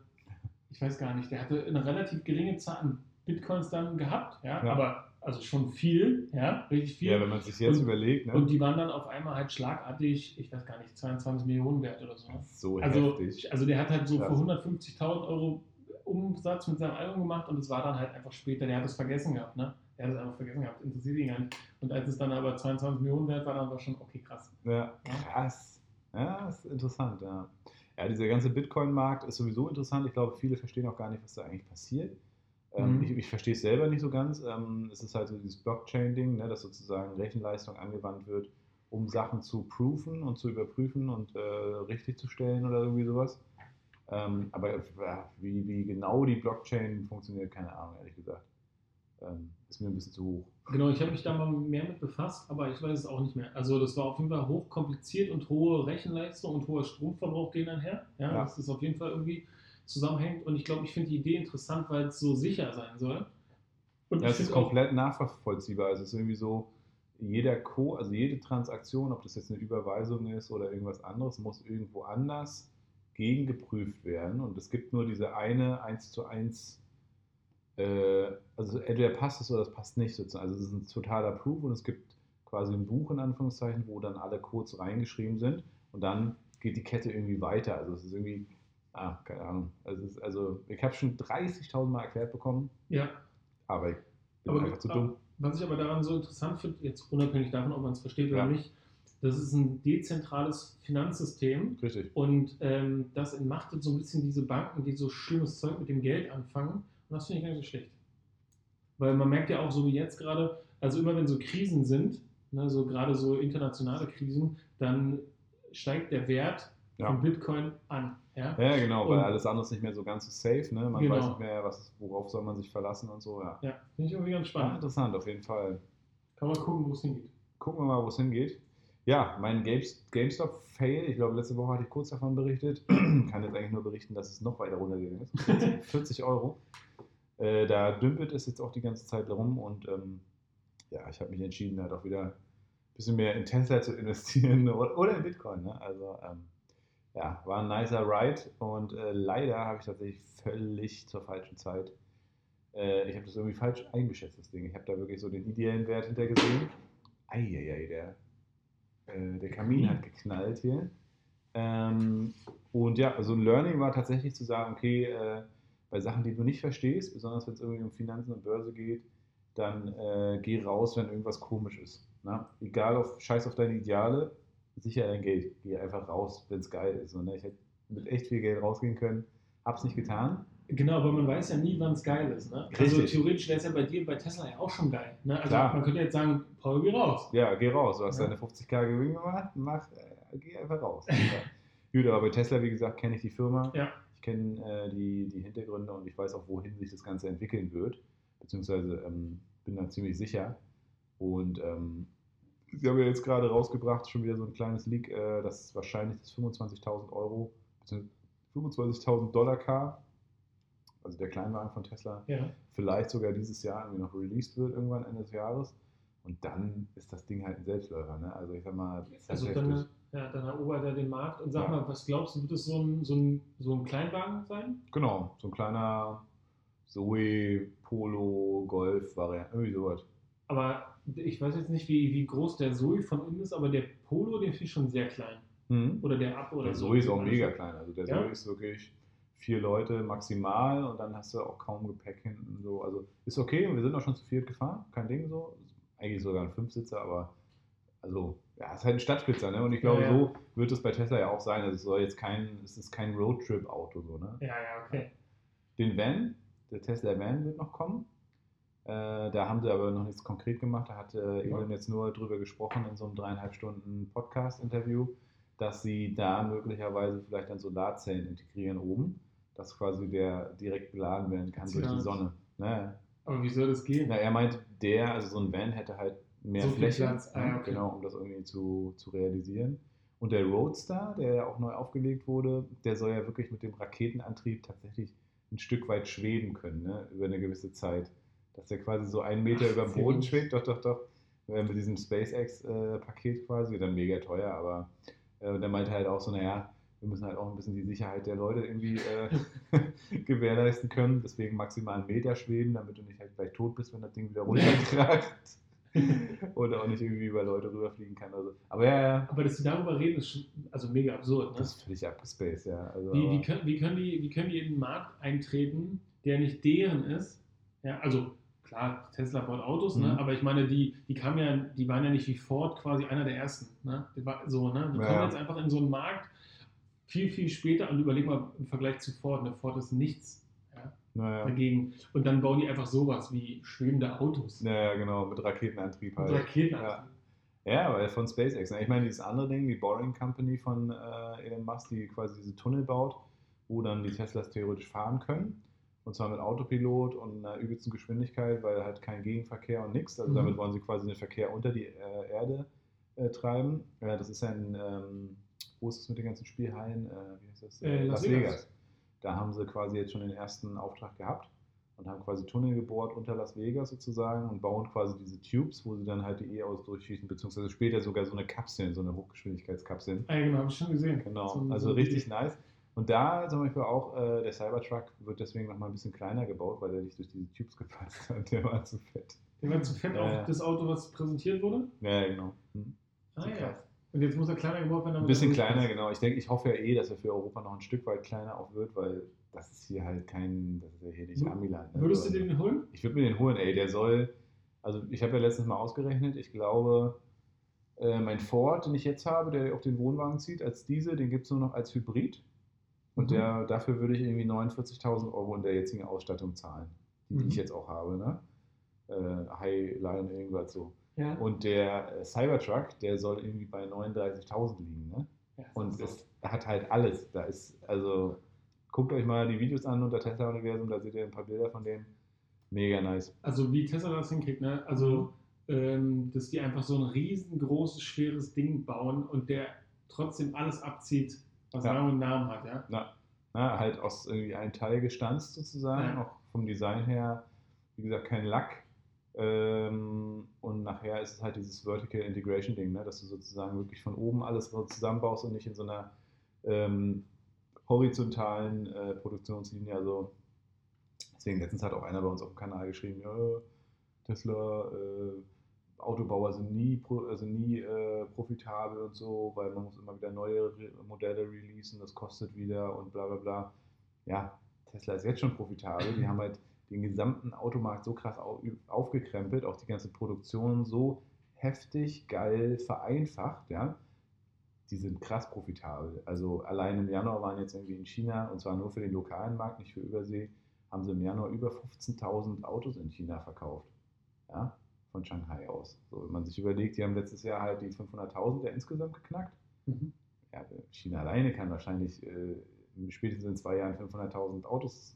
ich weiß gar nicht, der hatte eine relativ geringe Zahl an Bitcoins dann gehabt, ja, Ja. aber also schon viel, ja, richtig viel. ja, wenn man sich jetzt Und- überlegt, ne? Und die waren dann auf einmal halt schlagartig, ich weiß gar nicht, 22 Millionen wert oder so. so Also, heftig. also der hat halt so Krass. für 150.000 Euro Umsatz mit seinem Album gemacht und es war dann halt einfach später, der hat es vergessen gehabt, ne? Der hat es einfach vergessen gehabt, interessiert ihn gar nicht. Und als es dann aber 22 Millionen wert war, dann war schon, okay, krass. Ja, krass. Ja, ist interessant, ja. Ja, dieser ganze Bitcoin-Markt ist sowieso interessant. Ich glaube, viele verstehen auch gar nicht, was da eigentlich passiert. Ähm, Mhm. ich, ich verstehe es selber nicht so ganz. Ähm, es ist halt so dieses Blockchain-Ding, ne, dass sozusagen Rechenleistung angewandt wird, um Sachen zu prüfen und zu überprüfen und äh, richtig zu stellen oder irgendwie sowas. Ähm, aber äh, wie, wie genau die Blockchain funktioniert, keine Ahnung, ehrlich gesagt. Ähm, ist mir ein bisschen zu hoch. Genau, ich habe mich da mal mehr mit befasst, aber ich weiß es auch nicht mehr. Also das war auf jeden Fall hochkompliziert und hohe Rechenleistung und hoher Stromverbrauch gehen einher. Ja, Ja. dass das auf jeden Fall irgendwie zusammenhängt. Und ich glaube, ich finde die Idee interessant, weil es so sicher sein soll. Und Ja, es ist komplett nachvollziehbar. Es ist irgendwie so, jeder Co, also jede Transaktion, ob das jetzt eine Überweisung ist oder irgendwas anderes, muss irgendwo anders gegengeprüft werden. Und es gibt nur diese eine 1 zu 1, äh, also entweder passt es oder es passt nicht sozusagen. Also es ist ein totaler Proof und es gibt quasi ein Buch in Anführungszeichen, wo dann alle Codes reingeschrieben sind und dann geht die Kette irgendwie weiter. Also es ist irgendwie, ah, keine Ahnung. Also, also ich habe schon 30.000 Mal erklärt bekommen, ja, aber ich bin Aber- einfach zu dumm. Was ich aber daran so interessant finde, jetzt unabhängig davon, ob man es versteht oder Ja. nicht, das ist ein dezentrales Finanzsystem Richtig. und ähm, das entmachtet so ein bisschen diese Banken, die so schlimmes Zeug mit dem Geld anfangen. Und das finde ich gar nicht so schlecht. Weil man merkt ja auch so wie jetzt gerade, also immer wenn so Krisen sind, ne, so gerade so internationale Krisen, dann steigt der Wert Ja. von Bitcoin an. Ja? Ja, genau, weil Und- alles andere ist nicht mehr so ganz so safe, ne? Man Genau. weiß nicht mehr, was, worauf soll man sich verlassen und so, ja. Ja, finde ich irgendwie ganz Ja, spannend. interessant, auf jeden Fall. Kann man gucken, wo es hingeht. Gucken wir mal, wo es hingeht. Ja, mein Games, GameStop-Fail, ich glaube, letzte Woche hatte ich kurz davon berichtet. Kann jetzt eigentlich nur berichten, dass es noch weiter runtergegangen ist. 40, 40 Euro. Äh, da dümpelt es jetzt auch die ganze Zeit rum und ähm, ja, ich habe mich entschieden, halt auch wieder ein bisschen mehr in Tesla zu investieren oder, oder in Bitcoin. Ne? Also, ähm, ja, war ein nicer Ride und äh, leider habe ich tatsächlich völlig zur falschen Zeit. Äh, ich habe das irgendwie falsch eingeschätzt, das Ding. Ich habe da wirklich so den ideellen Wert hinter gesehen. Eieiei, der, äh, der Kamin hat geknallt hier. Ähm, und ja, also ein Learning war tatsächlich zu sagen, okay, äh, bei Sachen, die du nicht verstehst, besonders wenn es irgendwie um Finanzen und Börse geht, dann äh, geh raus, wenn irgendwas komisch ist. Ne? Egal, auf, scheiß auf deine Ideale, sicher dein Geld. Geh einfach raus, wenn es geil ist. So, ne? Ich hätte mit echt viel Geld rausgehen können, hab's nicht getan. Genau, aber man weiß ja nie, wann es geil ist. Ne? Also Richtig. theoretisch wäre es ja bei dir bei Tesla ja auch schon geil. Ne? Also Klar. man könnte jetzt sagen, Paul, geh raus. Ja, geh raus. Du hast Ja. deine 50k Gewinn gemacht, mach, äh, geh einfach raus. Ja. Gut, aber bei Tesla, wie gesagt, kenne ich die Firma. Ja. Ich kenne äh, die, die Hintergründe und ich weiß auch, wohin sich das Ganze entwickeln wird. Beziehungsweise ähm, bin da ziemlich sicher. Und ähm, sie haben ja jetzt gerade rausgebracht, schon wieder so ein kleines Leak, äh, dass wahrscheinlich das 25.000 Euro, beziehungsweise 25.000 Dollar Car, also der Kleinwagen von Tesla, Ja. vielleicht sogar dieses Jahr irgendwie noch released wird, irgendwann Ende des Jahres. Und dann ist das Ding halt ein Selbstläufer. Ne? Also ich sag mal, Also dann, ja, dann erobert er den Markt und sag Ja. mal, was glaubst du, wird es so ein, so, ein, so ein Kleinwagen sein? Genau, so ein kleiner Zoe, Polo, Golf-Variante, irgendwie sowas. Aber ich weiß jetzt nicht, wie, wie groß der Zoe von innen ist, aber der Polo, den finde ich schon sehr klein. Mhm. Oder der Up oder Der. Zoe ist auch mega klein. Also der Ja? Zoe ist wirklich vier Leute maximal und dann hast du auch kaum Gepäck hinten. So. Also ist okay, wir sind auch schon zu viert gefahren, kein Ding so. Eigentlich sogar ein Fünfsitzer, aber also ja, ist halt ein Stadtspitzer, ne? Und ich glaube, Ja, ja. so wird es bei Tesla ja auch sein. Also es soll jetzt kein, es ist kein Roadtrip-Auto, so, ne? Ja, ja, okay. Den Van, der Tesla Van wird noch kommen. Äh, da haben sie aber noch nichts konkret gemacht. Da hat äh. Elon jetzt nur drüber gesprochen in so einem dreieinhalb Stunden Podcast-Interview, dass sie da möglicherweise vielleicht dann Solarzellen integrieren oben, dass quasi der direkt beladen werden kann durch die. Sonne. Ne? Aber wie soll das gehen? Na, er meint, der, also so ein Van hätte halt mehr So Fläche, Platz. Ah, ne, okay. genau, um das irgendwie zu, zu realisieren. Und der Roadster, der ja auch neu aufgelegt wurde, der soll ja wirklich mit dem Raketenantrieb tatsächlich ein Stück weit schweben können, ne, über eine gewisse Zeit. Dass der quasi so einen Meter Ach, über dem Boden gut. schwebt, doch, doch, doch. Äh, Mit diesem SpaceX-Paket quasi, dann mega teuer, aber äh, der meinte halt auch so, naja, wir müssen halt auch ein bisschen die Sicherheit der Leute irgendwie äh, gewährleisten können. Deswegen maximal einen Meter schweben, damit du nicht halt gleich tot bist, wenn das Ding wieder runterkracht. Oder auch nicht irgendwie über Leute rüberfliegen kann. Also. Aber ja, ja, Aber dass sie darüber reden, ist schon, also mega absurd. Ne? das ist völlig abgespaced, ja. Also, Wie, wie, können, wie, können die, wie können die in einen Markt eintreten, der nicht deren ist? Ja, also klar, Tesla baut Autos, ne? Mhm. aber ich meine, die, die kamen ja, die waren ja nicht wie Ford quasi einer der ersten. Ne? So, ne? die Ja, kommen jetzt einfach in so einen Markt viel, viel später und überleg mal im Vergleich zu Ford. Ne? Ford ist nichts ja, naja. dagegen. Und dann bauen die einfach sowas wie schwebende Autos. Naja, genau, mit Raketenantrieb halt. Raketen. Ja. Ja, aber von SpaceX. ne? Ich meine, dieses andere Ding, die Boring Company von äh, Elon Musk, die quasi diese Tunnel baut, wo dann die Teslas theoretisch fahren können. Und zwar mit Autopilot und einer übelsten Geschwindigkeit, weil halt kein Gegenverkehr und nichts. Also Mhm. damit wollen sie quasi den Verkehr unter die äh, Erde äh, treiben. Ja, das ist ja in, ähm, wo ist es mit den ganzen Spielhallen? Äh, wie heißt das? Äh, Las Vegas. Da haben sie quasi jetzt schon den ersten Auftrag gehabt und haben quasi Tunnel gebohrt unter Las Vegas sozusagen und bauen quasi diese Tubes, wo sie dann halt die E-Autos durchschießen, beziehungsweise später sogar so eine Kapsel, so eine Hochgeschwindigkeitskapsel. Ah, ja, genau, habe ich schon gesehen. Genau, So- also so richtig nice. Und da zum Beispiel auch, äh, der Cybertruck wird deswegen nochmal ein bisschen kleiner gebaut, weil der nicht durch diese Tubes gepasst hat. Der war zu fett. Der war zu fett auf ja. das Auto, was präsentiert wurde. Ja, genau. Hm. Ah So ja. krass. Und jetzt muss er kleiner gebaut werden. Ein bisschen er kleiner, durchpasst. genau. Ich denke, ich hoffe ja eh, dass er für Europa noch ein Stück weit kleiner auch wird, weil das ist hier halt kein, das ist ja hier nicht Amiland. ne? Würdest du den holen? Ich würde mir den holen, ey. Der soll, also ich habe ja letztens mal ausgerechnet, ich glaube, äh, mein Ford, den ich jetzt habe, der auf den Wohnwagen zieht, als Diesel, den gibt es nur noch als Hybrid. Und Mhm. der, dafür würde ich irgendwie 49.000 Euro in der jetzigen Ausstattung zahlen, die, Mhm. ich jetzt auch habe. Ne? Äh, Highline, irgendwas so. Ja. Und der äh, Cybertruck, der soll irgendwie bei 39.000 liegen. Ne? ja Und das es hat halt alles. Da ist, also, guckt euch mal die Videos an unter Tesla-Universum, da seht ihr ein paar Bilder von denen. Mega nice. also wie Tesla das hinkriegt, ne? Also, ähm, dass die einfach so ein riesengroßes, schweres Ding bauen und der trotzdem alles abzieht, was Ja. Namen und Namen hat, ja. Na, na, halt aus irgendwie einem Teil gestanzt sozusagen, Ja. auch vom Design her, wie gesagt, kein Lack. Ähm, und nachher ist es halt dieses Vertical Integration Ding, ne? dass du sozusagen wirklich von oben alles zusammenbaust und nicht in so einer ähm, horizontalen äh, Produktionslinie. Also deswegen letztens hat auch einer bei uns auf dem Kanal geschrieben, ja, Tesla, äh, Autobauer sind nie, sind nie äh, profitabel und so, weil man muss immer wieder neue Re Modelle releasen, das kostet wieder und bla bla bla. Ja, Tesla ist jetzt schon profitabel. Die haben halt den gesamten Automarkt so krass au aufgekrempelt, auch die ganze Produktion so heftig, geil vereinfacht, ja. Die sind krass profitabel. Also allein im Januar waren jetzt irgendwie in China, und zwar nur für den lokalen Markt, nicht für Übersee, haben sie im Januar über 15.000 Autos in China verkauft. Ja, von Shanghai aus. So, wenn man sich überlegt, die haben letztes Jahr halt die 500.000 ja insgesamt geknackt. Mhm. Ja, China alleine kann wahrscheinlich äh, spätestens in zwei Jahren 500.000 Autos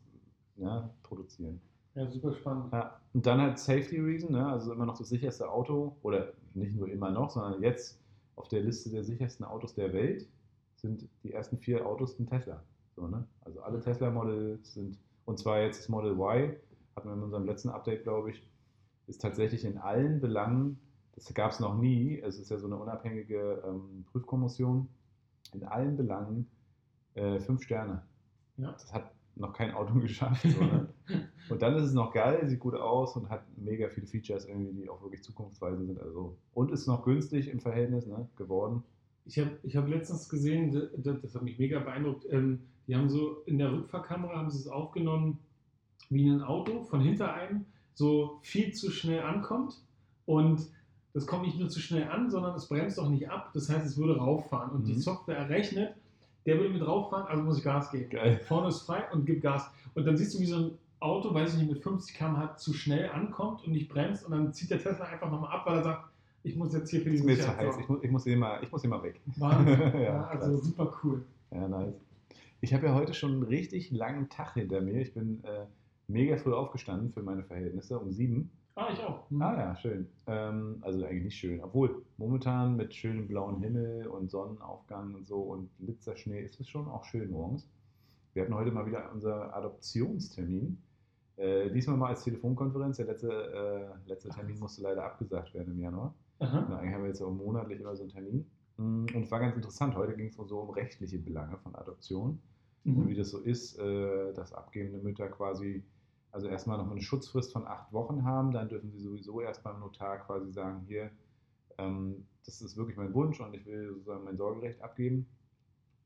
ja, produzieren. Ja, super spannend. Ja, und dann halt Safety Reason, ne? also immer noch das sicherste Auto, oder nicht nur immer noch, sondern jetzt auf der Liste der sichersten Autos der Welt sind die ersten vier Autos ein Tesla. So, ne? Also alle Tesla Models sind, und zwar jetzt das Model Y, hatten wir in unserem letzten Update, glaube ich, ist tatsächlich in allen Belangen, das gab es noch nie, es ist ja so eine unabhängige ähm, Prüfkommission, in allen Belangen äh, fünf Sterne. Ja. Das hat noch kein Auto geschafft. So, ne? Und dann ist es noch geil, sieht gut aus und hat mega viele Features irgendwie, die auch wirklich zukunftsweisend sind. Also, und ist noch günstig im Verhältnis ne, geworden. Ich habe ich hab letztens gesehen, d- d- das hat mich mega beeindruckt, ähm, die haben so in der Rückfahrkamera haben sie es aufgenommen, wie ein Auto von hinter einem so viel zu schnell ankommt und das kommt nicht nur zu schnell an, sondern es bremst auch nicht ab, das heißt, es würde rauffahren und die Mhm. Software errechnet, der würde mit rauffahren, also muss ich Gas geben. Geil. Vorne ist frei und gibt Gas. Und dann siehst du, wie so ein Auto, weiß ich nicht, mit 50 km/h zu schnell ankommt und nicht bremst und dann zieht der Tesla einfach nochmal ab, weil er sagt, ich muss jetzt hier für die Ist mir zu heiß. Ich muss, ich, muss hier mal, ich muss hier mal weg. Wahnsinn. Ja, ja, also krass. super cool. Ja, nice. Ich habe ja heute schon einen richtig langen Tag hinter mir. Ich bin äh, mega früh aufgestanden für meine Verhältnisse, um sieben. Ah, ich auch. Hm. Ah ja, schön. Ähm, also eigentlich nicht schön. Obwohl, momentan mit schönem blauen Himmel und Sonnenaufgang und so und Blitzerschnee ist es schon auch schön morgens. Wir hatten heute mal wieder unser Adoptionstermin. Äh, diesmal mal als Telefonkonferenz. Der letzte, äh, letzte Termin musste leider abgesagt werden im Januar. Eigentlich haben wir jetzt auch monatlich immer so einen Termin. Mm, Und es war ganz interessant. Heute ging es so um rechtliche Belange von Adoption. Und wie Mhm. das so ist, äh, dass abgebende Mütter quasi, also erstmal nochmal eine Schutzfrist von acht Wochen haben, dann dürfen sie sowieso erst beim Notar quasi sagen, hier, ähm, das ist wirklich mein Wunsch und ich will sozusagen mein Sorgerecht abgeben.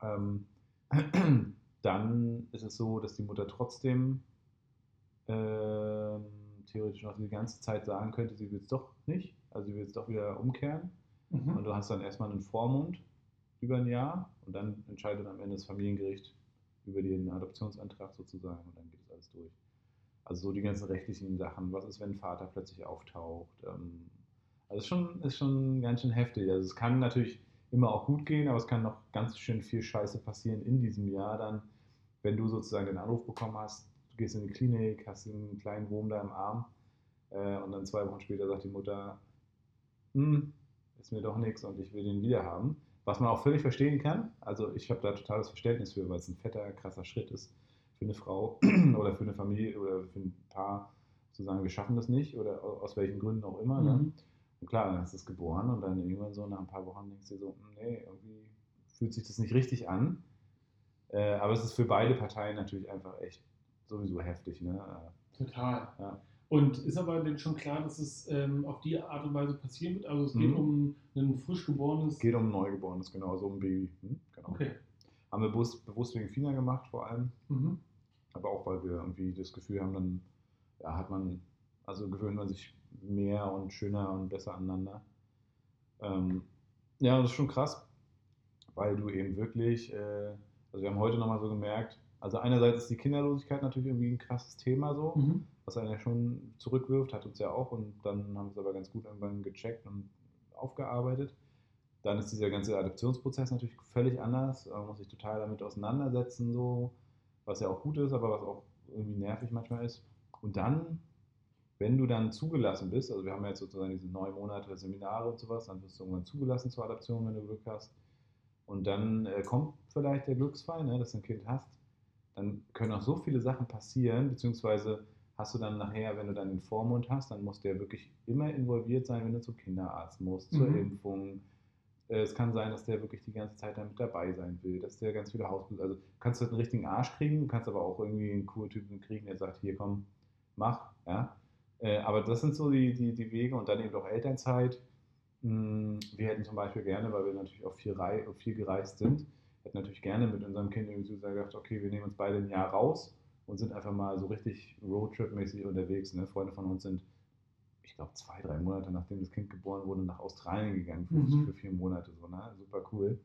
Ähm, dann ist es so, dass die Mutter trotzdem ähm, theoretisch noch die ganze Zeit sagen könnte, sie will es doch nicht, also sie will es doch wieder umkehren. Und Mhm. du hast dann erstmal einen Vormund über ein Jahr und dann entscheidet am Ende das Familiengericht über den Adoptionsantrag sozusagen und dann geht es alles durch. Also so die ganzen rechtlichen Sachen. Was ist, wenn Vater plötzlich auftaucht? Ähm, Also ist schon, ist schon ganz schön heftig. Also es kann natürlich immer auch gut gehen, aber es kann noch ganz schön viel Scheiße passieren in diesem Jahr dann, wenn du sozusagen den Anruf bekommen hast, du gehst in die Klinik, hast einen kleinen Wurm da im Arm äh, und dann zwei Wochen später sagt die Mutter, hm, ist mir doch nichts und ich will den wieder haben. Was man auch völlig verstehen kann. Also ich habe da totales Verständnis für, weil es ein fetter, krasser Schritt ist für eine Frau oder für eine Familie oder für ein Paar zu sagen, wir schaffen das nicht oder au- aus welchen Gründen auch immer. Ne? Mhm. Und klar, dann hast du es geboren und dann irgendwann so nach ein paar Wochen denkst du dir so, hm, nee, irgendwie fühlt sich das nicht richtig an. Äh, aber es ist für beide Parteien natürlich einfach echt sowieso heftig. Ne? Total. Ja. Und ist aber denn schon klar, dass es ähm, auf die Art und Weise passieren wird? Also es geht Mhm. um ein frisch geborenes. Es geht um ein Neugeborenes, genau, so um ein Baby. Hm? Genau. Okay. Haben wir bewusst, bewusst wegen Fina gemacht vor allem. Mhm. Aber auch weil wir irgendwie das Gefühl haben, dann ja, hat man, also gewöhnt man sich mehr und schöner und besser aneinander. Ähm, ja, das ist schon krass, weil du eben wirklich, äh, also wir haben heute nochmal so gemerkt, also einerseits ist die Kinderlosigkeit natürlich irgendwie ein krasses Thema so, Mhm. was einen ja schon zurückwirft, hat uns ja auch und dann haben wir es aber ganz gut irgendwann gecheckt und aufgearbeitet. Dann ist dieser ganze Adoptionsprozess natürlich völlig anders, man muss sich total damit auseinandersetzen, so, was ja auch gut ist, aber was auch irgendwie nervig manchmal ist. Und dann, wenn du dann zugelassen bist, also wir haben ja jetzt sozusagen diese neun Monate Seminare und sowas, dann wirst du irgendwann zugelassen zur Adoption, wenn du Glück hast. Und dann äh, kommt vielleicht der Glücksfall, ne, dass du ein Kind hast. Dann können auch so viele Sachen passieren, beziehungsweise hast du dann nachher, wenn du dann den Vormund hast, dann muss der wirklich immer involviert sein, wenn du zum Kinderarzt musst, zur Mhm. Impfung. Äh, Es kann sein, dass der wirklich die ganze Zeit damit dabei sein will, dass der ganz viele Hausbesuche, also kannst du einen richtigen Arsch kriegen, kannst aber auch irgendwie einen Kurtypen kriegen, der sagt, hier komm, mach, ja. Äh, Aber das sind so die, die, die Wege und dann eben auch Elternzeit. Mm, Wir hätten zum Beispiel gerne, weil wir natürlich auch viel, viel gereist sind, hätten natürlich gerne mit unserem Kind irgendwie so gesagt, okay, wir nehmen uns beide ein Jahr raus und sind einfach mal so richtig Roadtrip-mäßig unterwegs. Ne? Freunde von uns sind, ich glaube, zwei, drei Monate nachdem das Kind geboren wurde, nach Australien gegangen für, Mhm. für vier Monate. So, ne? Super cool.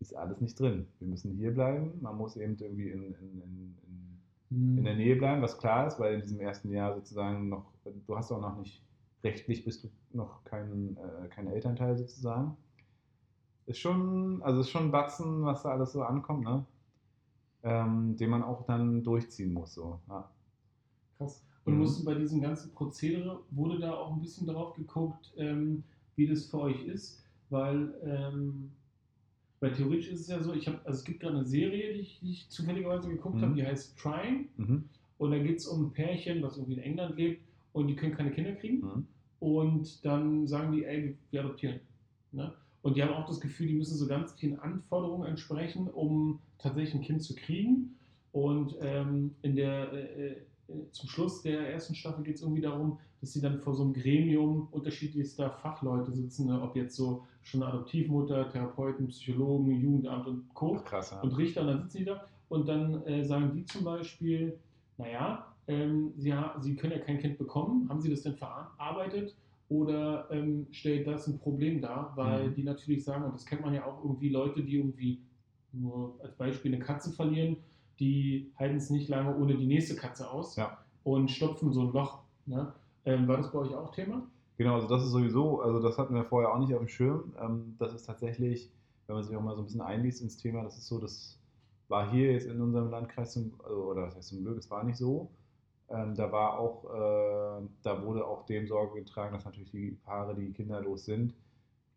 Ist alles nicht drin. Wir müssen hier bleiben. Man muss eben irgendwie in, in, in, in Mhm. in der Nähe bleiben, was klar ist, weil in diesem ersten Jahr sozusagen noch, du hast auch noch nicht, rechtlich bist du noch kein, äh, kein Elternteil sozusagen. Ist schon, also ist schon ein Batzen, was da alles so ankommt, ne? Ähm, den man auch dann durchziehen muss, so. Ja. Krass. Und Mhm. mussten bei diesem ganzen Prozedere, wurde da auch ein bisschen drauf geguckt, ähm, wie das für euch ist? Weil, ähm, weil theoretisch ist es ja so, ich habe, also es gibt gerade eine Serie, die ich, die ich zufälligerweise geguckt Mhm. habe, die heißt Trying. Mhm. Und da geht es um ein Pärchen, was irgendwie in England lebt und die können keine Kinder kriegen. Mhm. Und dann sagen die, ey, wir adoptieren. Ne? Und die haben auch das Gefühl, die müssen so ganz vielen Anforderungen entsprechen, um tatsächlich ein Kind zu kriegen. Und ähm, in der, äh, äh, zum Schluss der ersten Staffel geht es irgendwie darum, dass sie dann vor so einem Gremium unterschiedlichster Fachleute sitzen, ne? ob jetzt so schon eine Adoptivmutter, Therapeuten, Psychologen, Jugendamt und Co Ach, krass, ja. und Richter und dann sitzen die da und dann äh, sagen die zum Beispiel, naja, ähm, sie, sie können ja kein Kind bekommen, haben sie das denn verarbeitet oder ähm, stellt das ein Problem dar, weil Mhm. die natürlich sagen, und das kennt man ja auch irgendwie Leute, die irgendwie nur als Beispiel eine Katze verlieren, die halten es nicht lange ohne die nächste Katze aus. Ja. und stopfen so ein Loch. Ne? Ähm, war das bei euch auch Thema? Genau, also das ist sowieso, also das hatten wir vorher auch nicht auf dem Schirm. Ähm, das ist tatsächlich, wenn man sich auch mal so ein bisschen einliest ins Thema, das ist so, das war hier jetzt in unserem Landkreis, zum, also, oder was heißt zum Glück, es war nicht so. Ähm, da war auch, äh, da wurde auch dem Sorge getragen, dass natürlich die Paare, die kinderlos sind,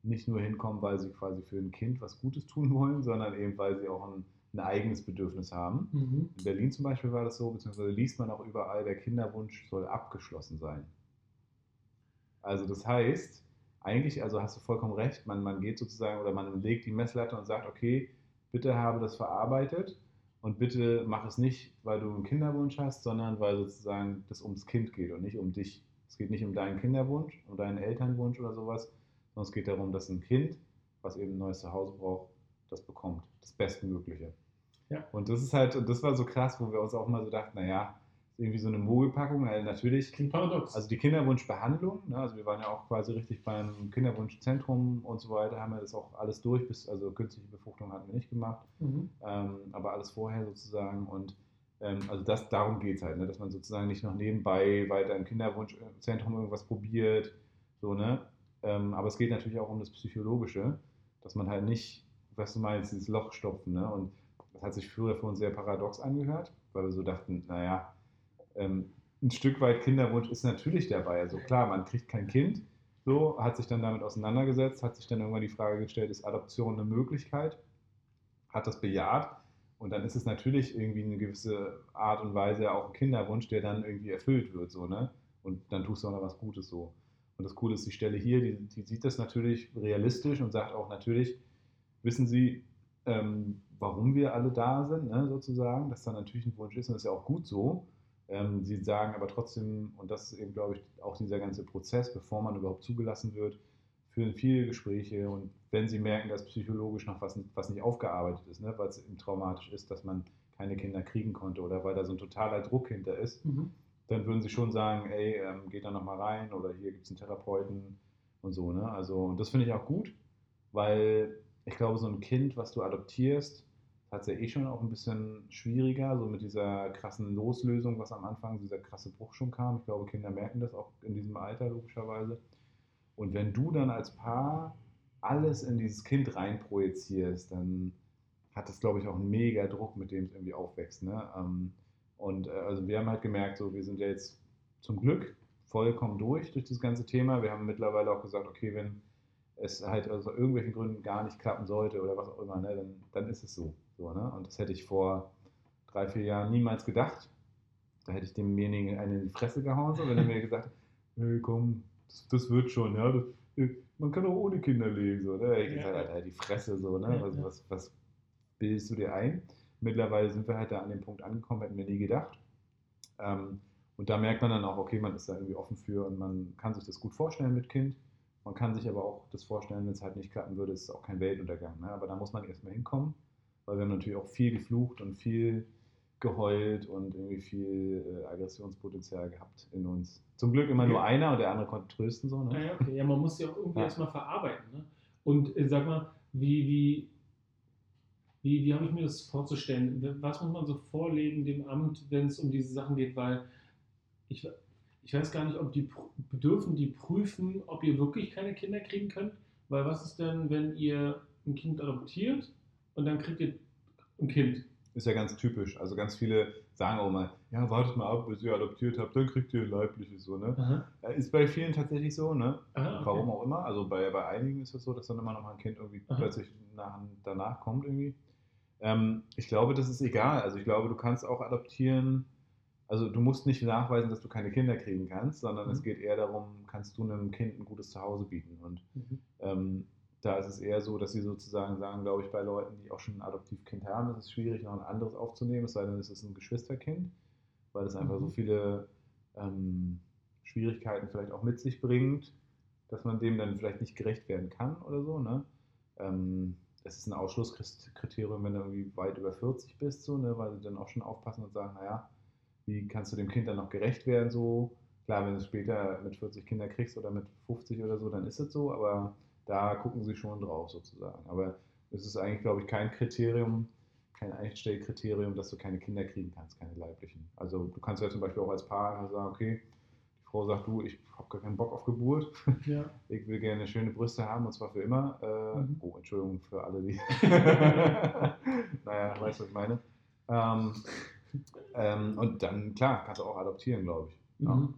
nicht nur hinkommen, weil sie quasi für ein Kind was Gutes tun wollen, sondern eben, weil sie auch ein, ein eigenes Bedürfnis haben. Mhm. In Berlin zum Beispiel war das so, beziehungsweise liest man auch überall, der Kinderwunsch soll abgeschlossen sein. Also das heißt, eigentlich, also hast du vollkommen recht, man, man geht sozusagen oder man legt die Messlatte und sagt, okay, bitte habe das verarbeitet und bitte mach es nicht, weil du einen Kinderwunsch hast, sondern weil sozusagen das ums Kind geht und nicht um dich. Es geht nicht um deinen Kinderwunsch, um deinen Elternwunsch oder sowas, sondern es geht darum, dass ein Kind, was eben ein neues Zuhause braucht, das bekommt, das Bestmögliche. Ja. Und das ist halt, und das war so krass, wo wir uns auch mal so dachten, naja, irgendwie so eine Mogelpackung, weil natürlich, Klingt paradox. also die Kinderwunschbehandlung, ne, also wir waren ja auch quasi richtig beim Kinderwunschzentrum und so weiter, haben wir das auch alles durch, bis, also künstliche Befruchtung hatten wir nicht gemacht, mhm. ähm, aber alles vorher sozusagen und ähm, also das, darum geht es halt, ne, dass man sozusagen nicht noch nebenbei weiter im Kinderwunschzentrum irgendwas probiert, so, ne, ähm, aber es geht natürlich auch um das Psychologische, dass man halt nicht, was du meinst, dieses Loch stopfen, ne, und das hat sich früher für uns sehr paradox angehört, weil wir so dachten, naja, ähm, ein Stück weit Kinderwunsch ist natürlich dabei. Also klar, man kriegt kein Kind, so, hat sich dann damit auseinandergesetzt, hat sich dann irgendwann die Frage gestellt, ist Adoption eine Möglichkeit? Hat das bejaht? Und dann ist es natürlich irgendwie eine gewisse Art und Weise auch ein Kinderwunsch, der dann irgendwie erfüllt wird, so, ne? Und dann tust du auch noch was Gutes so. Und das Coole ist, die Stelle hier, die, die sieht das natürlich realistisch und sagt auch natürlich, wissen Sie, ähm, warum wir alle da sind, ne, sozusagen, dass da natürlich ein Wunsch ist und das ist ja auch gut so. Ähm, sie sagen aber trotzdem, und das ist eben, glaube ich, auch dieser ganze Prozess, bevor man überhaupt zugelassen wird, führen viele Gespräche und wenn sie merken, dass psychologisch noch was, was nicht aufgearbeitet ist, ne, weil es eben traumatisch ist, dass man keine Kinder kriegen konnte oder weil da so ein totaler Druck hinter ist, Mhm. dann würden sie schon sagen, ey, ähm, geht da nochmal rein oder hier gibt es einen Therapeuten und so. Ne? Also und das finde ich auch gut, weil ich glaube, so ein Kind, was du adoptierst, hat es ja eh schon auch ein bisschen schwieriger, so mit dieser krassen Loslösung, was am Anfang, dieser krasse Bruch schon kam. Ich glaube, Kinder merken das auch in diesem Alter logischerweise. Und wenn du dann als Paar alles in dieses Kind reinprojizierst, dann hat das, glaube ich, auch einen mega Druck, mit dem es irgendwie aufwächst. Ne? Ähm, Und äh, also wir haben halt gemerkt, so wir sind ja jetzt zum Glück vollkommen durch durch das ganze Thema. Wir haben mittlerweile auch gesagt, okay, wenn es halt aus irgendwelchen Gründen gar nicht klappen sollte oder was auch immer, ne, dann, dann ist es so. so ne? Und das hätte ich vor drei, vier Jahren niemals gedacht. Da hätte ich demjenigen einen in die Fresse gehauen, so, wenn er mir gesagt hätte, komm, das, das wird schon, ja. Das, äh, man kann auch ohne Kinder leben. So, ne? Ich Ja. gesagt, Alter, die Fresse, so, ne? Ja, Was, ja. was, was bildest du dir ein? Mittlerweile sind wir halt da an dem Punkt angekommen, hätten wir nie gedacht. Ähm, und da merkt man dann auch, okay, man ist da irgendwie offen für und man kann sich das gut vorstellen mit Kind. Man kann sich aber auch das vorstellen, wenn es halt nicht klappen würde, ist es auch kein Weltuntergang. Ne? Aber da muss man erstmal hinkommen, weil wir haben natürlich auch viel geflucht und viel geheult und irgendwie viel äh, Aggressionspotenzial gehabt in uns. Zum Glück immer nur Ja. einer und der andere konnte trösten. So, ne? Ja, okay. ja, man muss ja auch irgendwie Ja. erstmal verarbeiten. Ne? Und äh, sag mal, wie, wie, wie, wie habe ich mir das vorzustellen? Was muss man so vorlegen dem Amt, wenn es um diese Sachen geht? Weil ich, ich weiß gar nicht, ob die dürfen die prüfen, ob ihr wirklich keine Kinder kriegen könnt. Weil was ist denn, wenn ihr ein Kind adoptiert und dann kriegt ihr ein Kind? Ist ja ganz typisch. Also ganz viele sagen auch mal, ja, wartet mal ab, bis ihr adoptiert habt, dann kriegt ihr ein leibliches. So, ne? Aha. Äh, Ist bei vielen tatsächlich so, ne? Aha, okay. Warum auch immer. Also bei, bei einigen ist es so, dass dann immer noch mal ein Kind irgendwie Aha. plötzlich nach, danach kommt irgendwie. Ähm, ich glaube, das ist egal. Also ich glaube, du kannst auch adoptieren. Also du musst nicht nachweisen, dass du keine Kinder kriegen kannst, sondern Mhm. es geht eher darum, kannst du einem Kind ein gutes Zuhause bieten. Und Mhm. ähm, da ist es eher so, dass sie sozusagen sagen, glaube ich, bei Leuten, die auch schon ein Adoptivkind haben, ist es schwierig, noch ein anderes aufzunehmen, es sei denn, es ist ein Geschwisterkind, weil es einfach Mhm. so viele ähm, Schwierigkeiten vielleicht auch mit sich bringt, dass man dem dann vielleicht nicht gerecht werden kann oder so. Ne? Ähm, es ist ein Ausschlusskriterium, wenn du irgendwie weit über 40 bist, so, ne? weil sie dann auch schon aufpassen und sagen, naja, wie kannst du dem Kind dann noch gerecht werden? So, klar, wenn du später mit 40 Kinder kriegst oder mit 50 oder so, dann ist es so, aber da gucken sie schon drauf sozusagen. Aber es ist eigentlich, glaube ich, kein Kriterium, kein Einstellkriterium, dass du keine Kinder kriegen kannst, keine leiblichen. Also du kannst ja zum Beispiel auch als Paar sagen, okay, die Frau sagt, du, ich habe gar keinen Bock auf Geburt, Ja. ich will gerne schöne Brüste haben und zwar für immer. Äh, Mhm. Oh, Entschuldigung für alle, die. naja, weißt du, was ich meine. Ähm, ähm, und dann, klar, kannst du auch adoptieren, glaube ich. Ja. Mhm.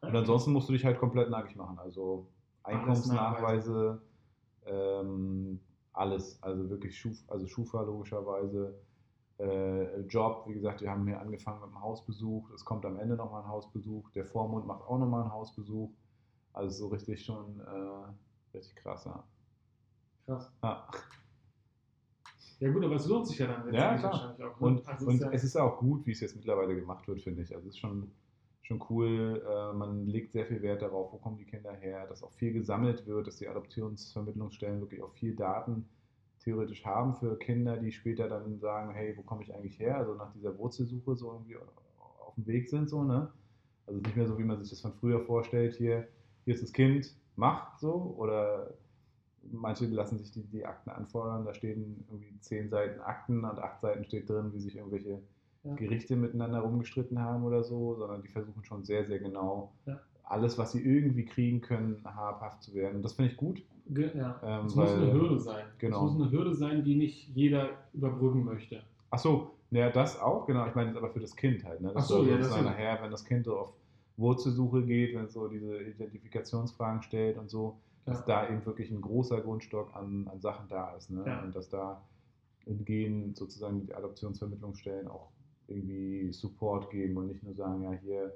Und ansonsten musst du dich halt komplett nackig machen. Also Einkommensnachweise, ähm, alles. Also wirklich Schuf, also Schufa logischerweise. Äh, Job, wie gesagt, wir haben hier angefangen mit einem Hausbesuch. Es kommt am Ende nochmal ein Hausbesuch. Der Vormund macht auch nochmal einen Hausbesuch. Also so richtig schon äh, richtig krass, ja. Krass. ja. Ja gut, aber es lohnt sich ja dann Ja, klar. wahrscheinlich auch. ne? Und, Also und ja- es ist auch gut, wie es jetzt mittlerweile gemacht wird, finde ich. Also es ist schon, schon cool. Äh, man legt sehr viel Wert darauf, wo kommen die Kinder her, dass auch viel gesammelt wird, dass die Adoptionsvermittlungsstellen wirklich auch viel Daten theoretisch haben für Kinder, die später dann sagen, hey, wo komme ich eigentlich her? Also nach dieser Wurzelsuche so irgendwie auf dem Weg sind, so, ne? Also nicht mehr so, wie man sich das von früher vorstellt, hier, hier ist das Kind, mach so, oder manche lassen sich die, die Akten anfordern, da stehen irgendwie zehn Seiten Akten und acht Seiten steht drin, wie sich irgendwelche Ja. Gerichte miteinander rumgestritten haben oder so, sondern die versuchen schon sehr, sehr genau Ja. alles, was sie irgendwie kriegen können, habhaft zu werden. Und das finde ich gut. Ge- Ja. Ähm, es muss weil- eine Hürde sein. genau. Es muss eine Hürde sein, die nicht jeder überbrücken möchte. Ach so, ja, das auch, genau. Ich meine jetzt aber für das Kind halt. Ne? Ach so, ja, das nachher, wenn das Kind so auf Wurzelsuche geht, wenn es so diese Identifikationsfragen stellt und so, dass Ja. da eben wirklich ein großer Grundstock an, an Sachen da ist. Ne? Ja. Und dass da in Gehen sozusagen die Adoptionsvermittlungsstellen auch irgendwie Support geben und nicht nur sagen, ja, hier,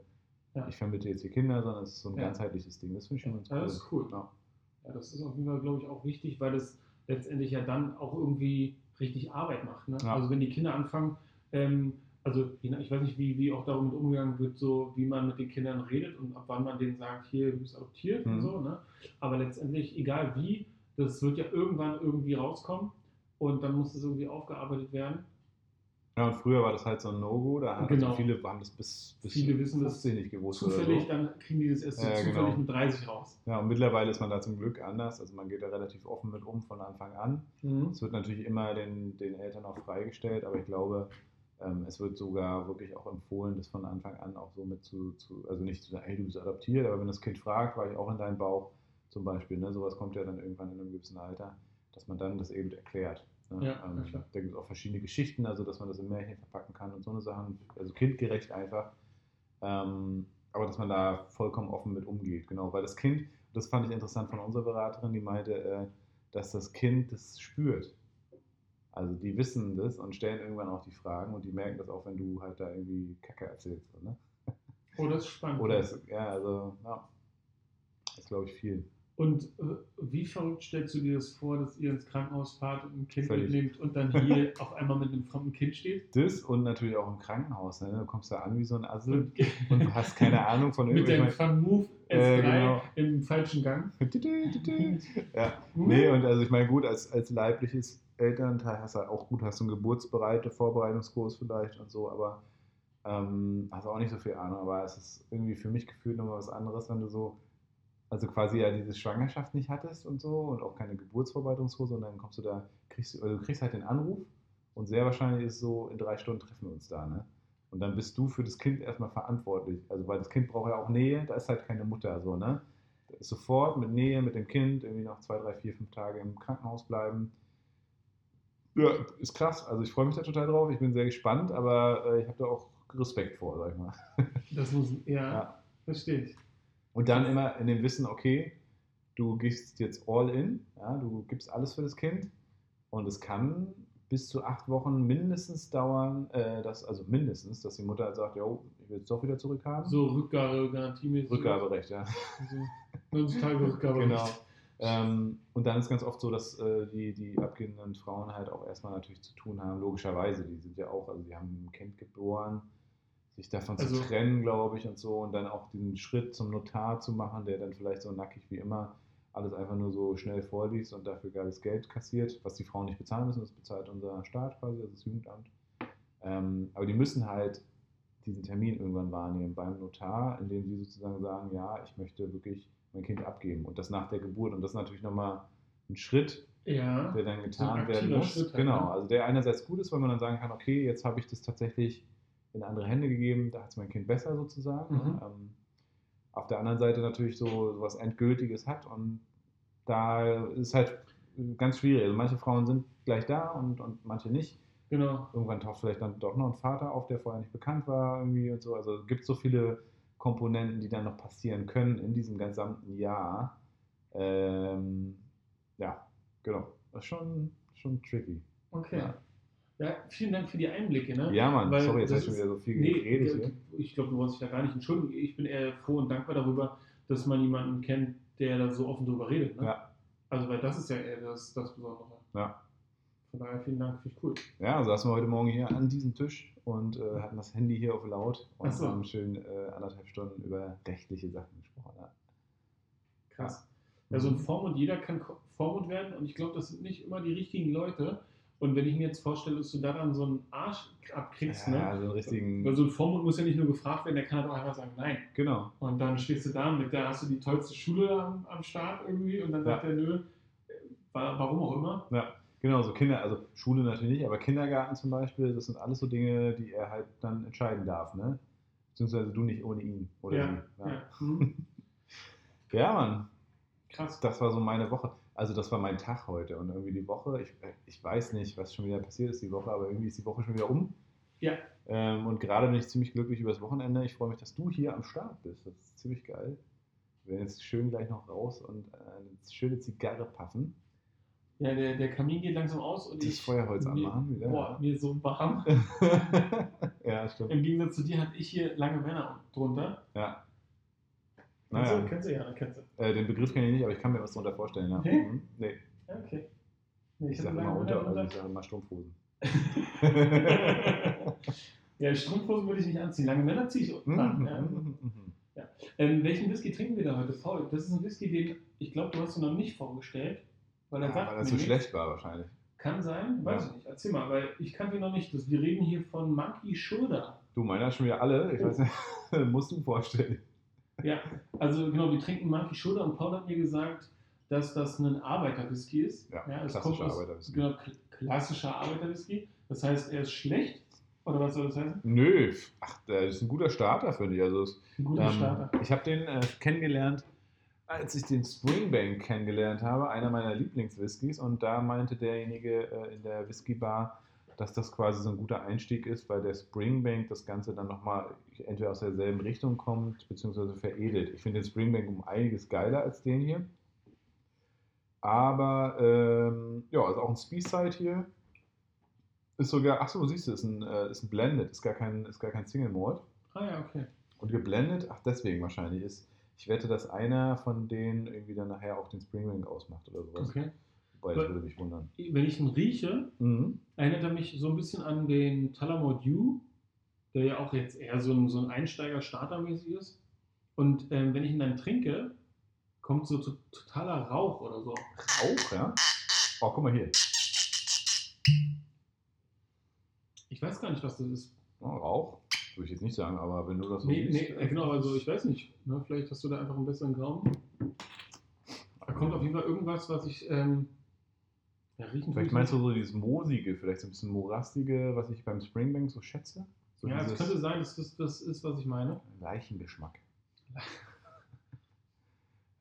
Ja. ich vermittle jetzt hier Kinder, sondern es ist so ein Ja. ganzheitliches Ding. Das finde ich schon ganz Ja, cool. das ist cool. Ja. Ja, das ist auf jeden Fall, glaube ich, auch wichtig, weil es letztendlich ja dann auch irgendwie richtig Arbeit macht. Ne? Ja. Also wenn die Kinder anfangen, ähm, also ich weiß nicht, wie, wie auch damit umgegangen wird, so wie man mit den Kindern redet und ab wann man denen sagt, hier, du bist adoptiert und Mhm. so. Ne? Aber letztendlich, egal wie, das wird ja irgendwann irgendwie rauskommen und dann muss das irgendwie aufgearbeitet werden. Ja, und früher war das halt so ein No-Go, da haben Genau. also viele haben das bis, bis Viele wissen das 15 nicht gewusst. Zufällig, so. dann kriegen die das erst so Ja, zufällig genau. mit 30 raus. Ja, und mittlerweile ist man da zum Glück anders. Also man geht da relativ offen mit um von Anfang an. Mhm. Es wird natürlich immer den, den Eltern auch freigestellt, aber ich glaube, es wird sogar wirklich auch empfohlen, das von Anfang an auch so mit zu, zu also nicht zu sagen, hey, du bist adoptiert, aber wenn das Kind fragt, war ich auch in deinem Bauch zum Beispiel, ne, sowas kommt ja dann irgendwann in einem gewissen Alter, dass man dann das eben erklärt. Ne? Ja, ähm, ja, da gibt es auch verschiedene Geschichten, also dass man das in Märchen verpacken kann und so eine Sachen, also kindgerecht einfach. Ähm, aber dass man da vollkommen offen mit umgeht, genau, weil das Kind, das fand ich interessant von unserer Beraterin, die meinte, äh, dass das Kind das spürt. Also die wissen das und stellen irgendwann auch die Fragen und die merken das auch, wenn du halt da irgendwie Kacke erzählst. Ne? Oh, das ist spannend. Oder es, ja, also, ja, das ist glaube ich viel. Und äh, wie verrückt stellst du dir das vor, dass ihr ins Krankenhaus fahrt und ein Kind Völlig. mitnehmt und dann hier auf einmal mit einem fremden Kind steht? Das und natürlich auch im Krankenhaus. Ne? Du kommst da an wie so ein Assel Und und hast keine Ahnung von mit dem irgendwelchen. Fun Move S3 Äh, genau. im falschen Gang. ja, nee, und also ich meine, gut, als, als leibliches Elternteil hast du halt auch gut, hast du einen geburtsbereite Vorbereitungskurs vielleicht und so, aber ähm, hast auch nicht so viel Ahnung. Aber es ist irgendwie für mich gefühlt nochmal was anderes, wenn du so, also quasi ja diese Schwangerschaft nicht hattest und so und auch keine Geburtsvorbereitungskurs und dann kommst du da, kriegst du, also du kriegst halt den Anruf und sehr wahrscheinlich ist es so, in drei Stunden treffen wir uns da, ne? Und dann bist du für das Kind erstmal verantwortlich. Also weil das Kind braucht ja auch Nähe, da ist halt keine Mutter so, ne? Sofort mit Nähe, mit dem Kind, irgendwie noch zwei, drei, vier, fünf Tage im Krankenhaus bleiben. Ja, ist krass. Also ich freue mich da total drauf. Ich bin sehr gespannt, aber äh, ich habe da auch Respekt vor, sag ich mal. Das muss, ja, Ja. verstehe ich. Und dann immer in dem Wissen, okay, du gehst jetzt all in, ja, du gibst alles für das Kind und es kann bis zu acht Wochen mindestens dauern, äh, dass, also mindestens, dass die Mutter halt sagt, jo, ich will es doch wieder zurückhaben. So Rückgabegarantiemäßig. Rückgaberecht, ja. So 90 Tage Rückgaberecht. Genau. Ähm, und dann ist ganz oft so, dass äh, die, die abgebenden Frauen halt auch erstmal natürlich zu tun haben, logischerweise. Die sind ja auch, also die haben ein Kind geboren, sich davon Also- zu trennen, glaube ich, und so. Und dann auch diesen Schritt zum Notar zu machen, der dann vielleicht so nackig wie immer alles einfach nur so schnell vorliest und dafür geiles Geld kassiert, was die Frauen nicht bezahlen müssen, das bezahlt unser Staat quasi, also das Jugendamt. Ähm, aber die müssen halt diesen Termin irgendwann wahrnehmen beim Notar, indem sie sozusagen sagen, ja, ich möchte wirklich mein Kind abgeben und das nach der Geburt. Und das ist natürlich nochmal ein Schritt, Ja. der dann getan werden muss. Schritt halt, genau, ne? also der einerseits gut ist, weil man dann sagen kann, okay, jetzt habe ich das tatsächlich in andere Hände gegeben, da hat es mein Kind besser sozusagen. Mhm. Ähm, auf der anderen Seite natürlich so, so was Endgültiges hat und da ist halt ganz schwierig. Also manche Frauen sind gleich da und, und manche nicht. Genau. Irgendwann taucht vielleicht dann doch noch ein Vater auf, der vorher nicht bekannt war irgendwie und so. Also es gibt so viele Komponenten, die dann noch passieren können in diesem gesamten Jahr. Ähm, ja, genau. Das ist schon, schon tricky. Okay. Ja. Ja. vielen Dank für die Einblicke. Ne? Ja, Mann, Weil sorry, jetzt hast du wieder so viel Nee, geredet hier. ich glaube, du wolltest dich da gar nicht entschuldigen. Ich bin eher froh und dankbar darüber, dass man jemanden kennt, der da so offen drüber redet. Ne? Ja. Also, weil das ist ja eher das, das Besondere. Ja. Von daher vielen Dank, finde ich cool. Ja, saßen wir heute Morgen hier an diesem Tisch und äh, hatten das Handy hier auf laut und so. haben schön äh, anderthalb Stunden über rechtliche Sachen gesprochen. Ja. Krass. Ja, so ein Vormund, jeder kann Vormund werden und ich glaube, das sind nicht immer die richtigen Leute. Und wenn ich mir jetzt vorstelle, dass du da dann so einen Arsch abkriegst, ja, ne? also einen richtigen. Weil so ein Vormund muss ja nicht nur gefragt werden, der kann halt auch einfach sagen, nein. Genau. Und dann stehst du da mit der, hast du die tollste Schule am, am Start irgendwie und dann sagt Ja. er, nö, äh, wa- warum auch immer. Ja, genau, so Kinder, also Schule natürlich nicht, aber Kindergarten zum Beispiel, das sind alles so Dinge, die er halt dann entscheiden darf, ne? Beziehungsweise du nicht ohne ihn oder Ja, sie. ja. Hm, ja, Mann, krass. das war so meine Woche. Also das war mein Tag heute und irgendwie die Woche, ich, ich weiß nicht, was schon wieder passiert ist die Woche, aber irgendwie ist die Woche schon wieder um. Ja. Ähm, und gerade bin ich ziemlich glücklich über das Wochenende. Ich freue mich, dass du hier am Start bist. Das ist ziemlich geil. Wir werden jetzt schön gleich noch raus und äh, eine schöne Zigarre puffen. Ja, der, der Kamin geht langsam aus und Das ich. Feuerholz mir, anmachen wieder. Boah, mir so warm. ja, stimmt. Im Gegensatz zu dir hatte ich hier lange Männer drunter. Ja. Kennst, Naja, du, kennst du? Ja, kennst du. äh, den Begriff kenne ich nicht, aber ich kann mir was darunter vorstellen. Ja. Nee? Mhm. nee. Ja, okay. Nee, Ich hatte sage immer unter, also ich sage immer Strumpfhosen. ja, Strumpfhosen würde ich nicht anziehen. Lange Männer ziehe ich Mhm, an. mhm, Ja. mhm, mhm. Ähm, welchen Whisky trinken wir da heute, Paul? Das ist ein Whisky, den ich glaube, du hast ihn noch nicht vorgestellt. Weil er Ja, sagt weil das mir so schlecht war wahrscheinlich. Kann sein, weiß Ja. ich nicht. Erzähl mal, weil ich kannte ihn noch nicht. Das, wir reden hier von Monkey Shoulder. Du, meiner hat schon wieder alle. Ich Oh. weiß nicht, musst du vorstellen. Ja, also genau, wir trinken Monkey Shoulder und Paul hat mir gesagt, dass das ein Arbeiterwhisky ist. Ja, es klassischer Arbeiterwhisky. Genau, kl- klassischer Arbeiterwhisky. Das heißt, er ist schlecht. Oder was soll das heißen? Nö, ach, das ist ein guter Starter, finde ich. Also, Ein guter ähm, Starter. Ich habe den äh, kennengelernt, als ich den Springbank kennengelernt habe, einer meiner Lieblingswhiskys. Und da meinte derjenige äh, in der Whiskybar, dass das quasi so ein guter Einstieg ist, weil der Springbank das Ganze dann nochmal entweder aus derselben Richtung kommt, beziehungsweise veredelt. Ich finde den Springbank um einiges geiler als den hier. Aber ähm, ja, ist auch ein Speyside hier. Ist sogar, achso, siehst du, ist ein, äh, ist ein Blended, ist gar kein, ist gar kein Single Malt. Ah ja, okay. Und geblendet, ach deswegen wahrscheinlich ist, ich wette, dass einer von denen irgendwie dann nachher auch den Springbank ausmacht oder sowas. okay. Wobei, das würde mich wundern. Wenn ich ihn rieche, Mhm. erinnert er mich so ein bisschen an den Tullamore Dew, der ja auch jetzt eher so ein, so ein Einsteiger-Starter-mäßig ist. Und ähm, wenn ich ihn dann trinke, kommt so to totaler Rauch oder so. Rauch, ja? Oh, guck mal hier. Ich weiß gar nicht, was das ist. Oh, Rauch? Würde ich jetzt nicht sagen, aber wenn du das so Nee, siehst. nee, äh, genau, also ich weiß nicht. Ne? Vielleicht hast du da einfach einen besseren Gaumen. Da kommt auf jeden Fall irgendwas, was ich ähm, ja, riechen Vielleicht meinst ich du so dieses Moosige, vielleicht so ein bisschen morastige, was ich beim Springbank so schätze? So. Ja, es könnte sein, dass das das ist, was ich meine. Leichengeschmack.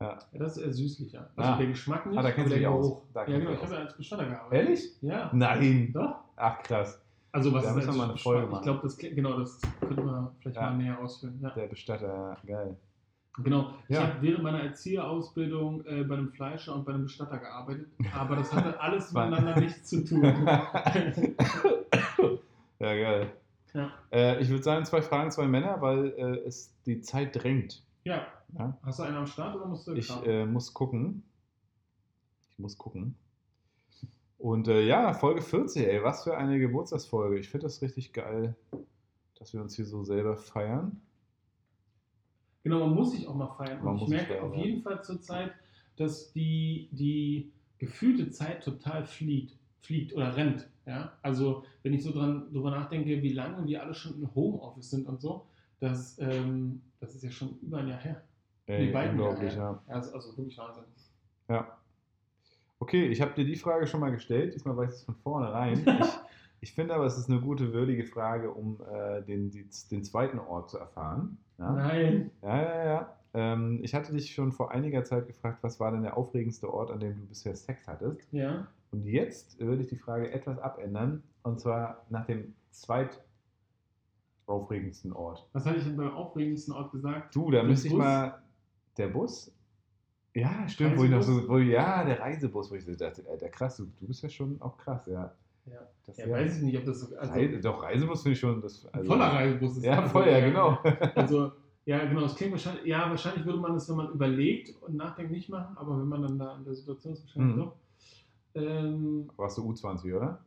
Ja, das ist eher süßlicher. Also Ah. der Geschmack nicht, Ah, da kennst aber du der. Geruch. Da Ja, genau, ich habe ja als Bestatter gearbeitet. Ehrlich? Ja. Nein. Doch. Ach krass. Also was Da ist müssen wir als mal eine Geschmack? Folge Ich machen. glaube, das genau, das könnte man vielleicht Ja. mal näher ausführen. Ja. Der Bestatter, geil. Genau. Ich Ja. habe während meiner Erzieherausbildung äh, bei einem Fleischer und bei einem Bestatter gearbeitet, aber das hatte alles miteinander nichts zu tun. ja, geil. Ja. Äh, ich würde sagen, zwei Fragen, zwei Männer, weil äh, es die Zeit drängt. ja. Ja? Hast du einen am Start oder musst du Ich äh, muss gucken. Ich muss gucken. Und äh, ja, Folge 40, ey, was für eine Geburtstagsfolge. Ich finde das richtig geil, dass wir uns hier so selber feiern. Genau, man muss sich auch mal feiern. Man Und ich merke auf jeden Fall zurzeit, dass die, die gefühlte Zeit total fliegt, fliegt oder rennt. Ja? Also, wenn ich so dran drüber nachdenke, wie lange wir alle schon im Homeoffice sind und so, das, ähm, das ist ja schon über ein Jahr her. Ey, Die beiden unglaublich, ja, ja. Ja, also, also wirklich Wahnsinn. ja. Okay, ich habe dir die Frage schon mal gestellt. Diesmal weiß ich es von vornherein. Ich, ich finde aber, es ist eine gute, würdige Frage, um äh, den, die, den zweiten Ort zu erfahren. Ja, Nein. ja, ja. ja. Ähm, ich hatte dich schon vor einiger Zeit gefragt, was war denn der aufregendste Ort, an dem du bisher Sex hattest? Ja. Und jetzt würde ich die Frage etwas abändern, und zwar nach dem zweitaufregendsten Ort. Was hatte ich denn beim aufregendsten Ort gesagt? Du, da müsste ich mal. Der Bus? Ja, stimmt, wo ich noch so, Reisebus? wo, ja, der Reisebus, wo ich so dachte, Alter, krass, du, du bist ja schon auch krass, ja. Ja. Das, Ja, weiß ich nicht, ob das so. Also, Reise, doch, Reisebus finde ich schon. Das, also, voller Reisebus ist Ja, das. voll, ja, genau. Also, ja, genau, es klingt wahrscheinlich, ja, wahrscheinlich würde man das, wenn man überlegt und nachdenkt, nicht machen, aber wenn man dann da in der Situation ist, wahrscheinlich Mhm. doch. Ähm, Warst du U20, oder?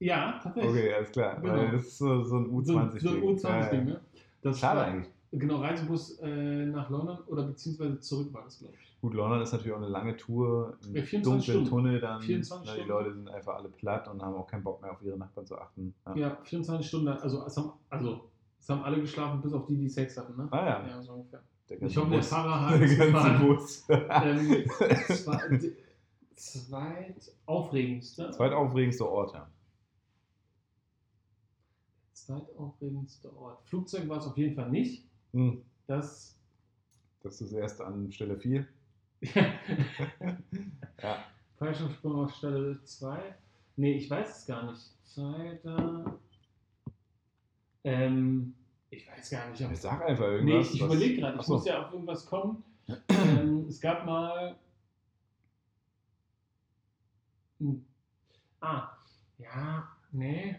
ja, tatsächlich. Okay, alles klar. Genau. Das ist so, so ein So, U20-Ding. so ein U20-Ding, ne? Das Schade war- eigentlich. Genau, Reisebus äh, nach London oder beziehungsweise zurück war das, glaube ich. Gut, London ist natürlich auch eine lange Tour, im Ja, 24 dunklen Stunden. Tunnel dann. 24 ne, die Stunden. Leute sind einfach alle platt und haben auch keinen Bock mehr auf ihre Nachbarn zu achten. Ja. Ja, 24 Stunden, also es haben, also es haben alle geschlafen, bis auf die, die Sex hatten, ne? Ah ja, Ja, so ungefähr. Ich hoffe, der. Fahrer hat der ganze. Bus. ähm, zweit, zweit aufregendste. Zweitaufregendste Ort, ja. Zweitaufregendste Ort. Flugzeug war es auf jeden Fall nicht. Hm, Das. Das ist das erste an Stelle 4. Ja. Fallschirmsprung auf Stelle 2. Nee, ich weiß es gar nicht. Zweiter. Ähm, ich weiß gar nicht. Ob Ich sag einfach Nee, irgendwas. ich, ich überlege gerade, ich so. muss ja auf irgendwas kommen. ähm, es gab mal. Ah, ja, nee.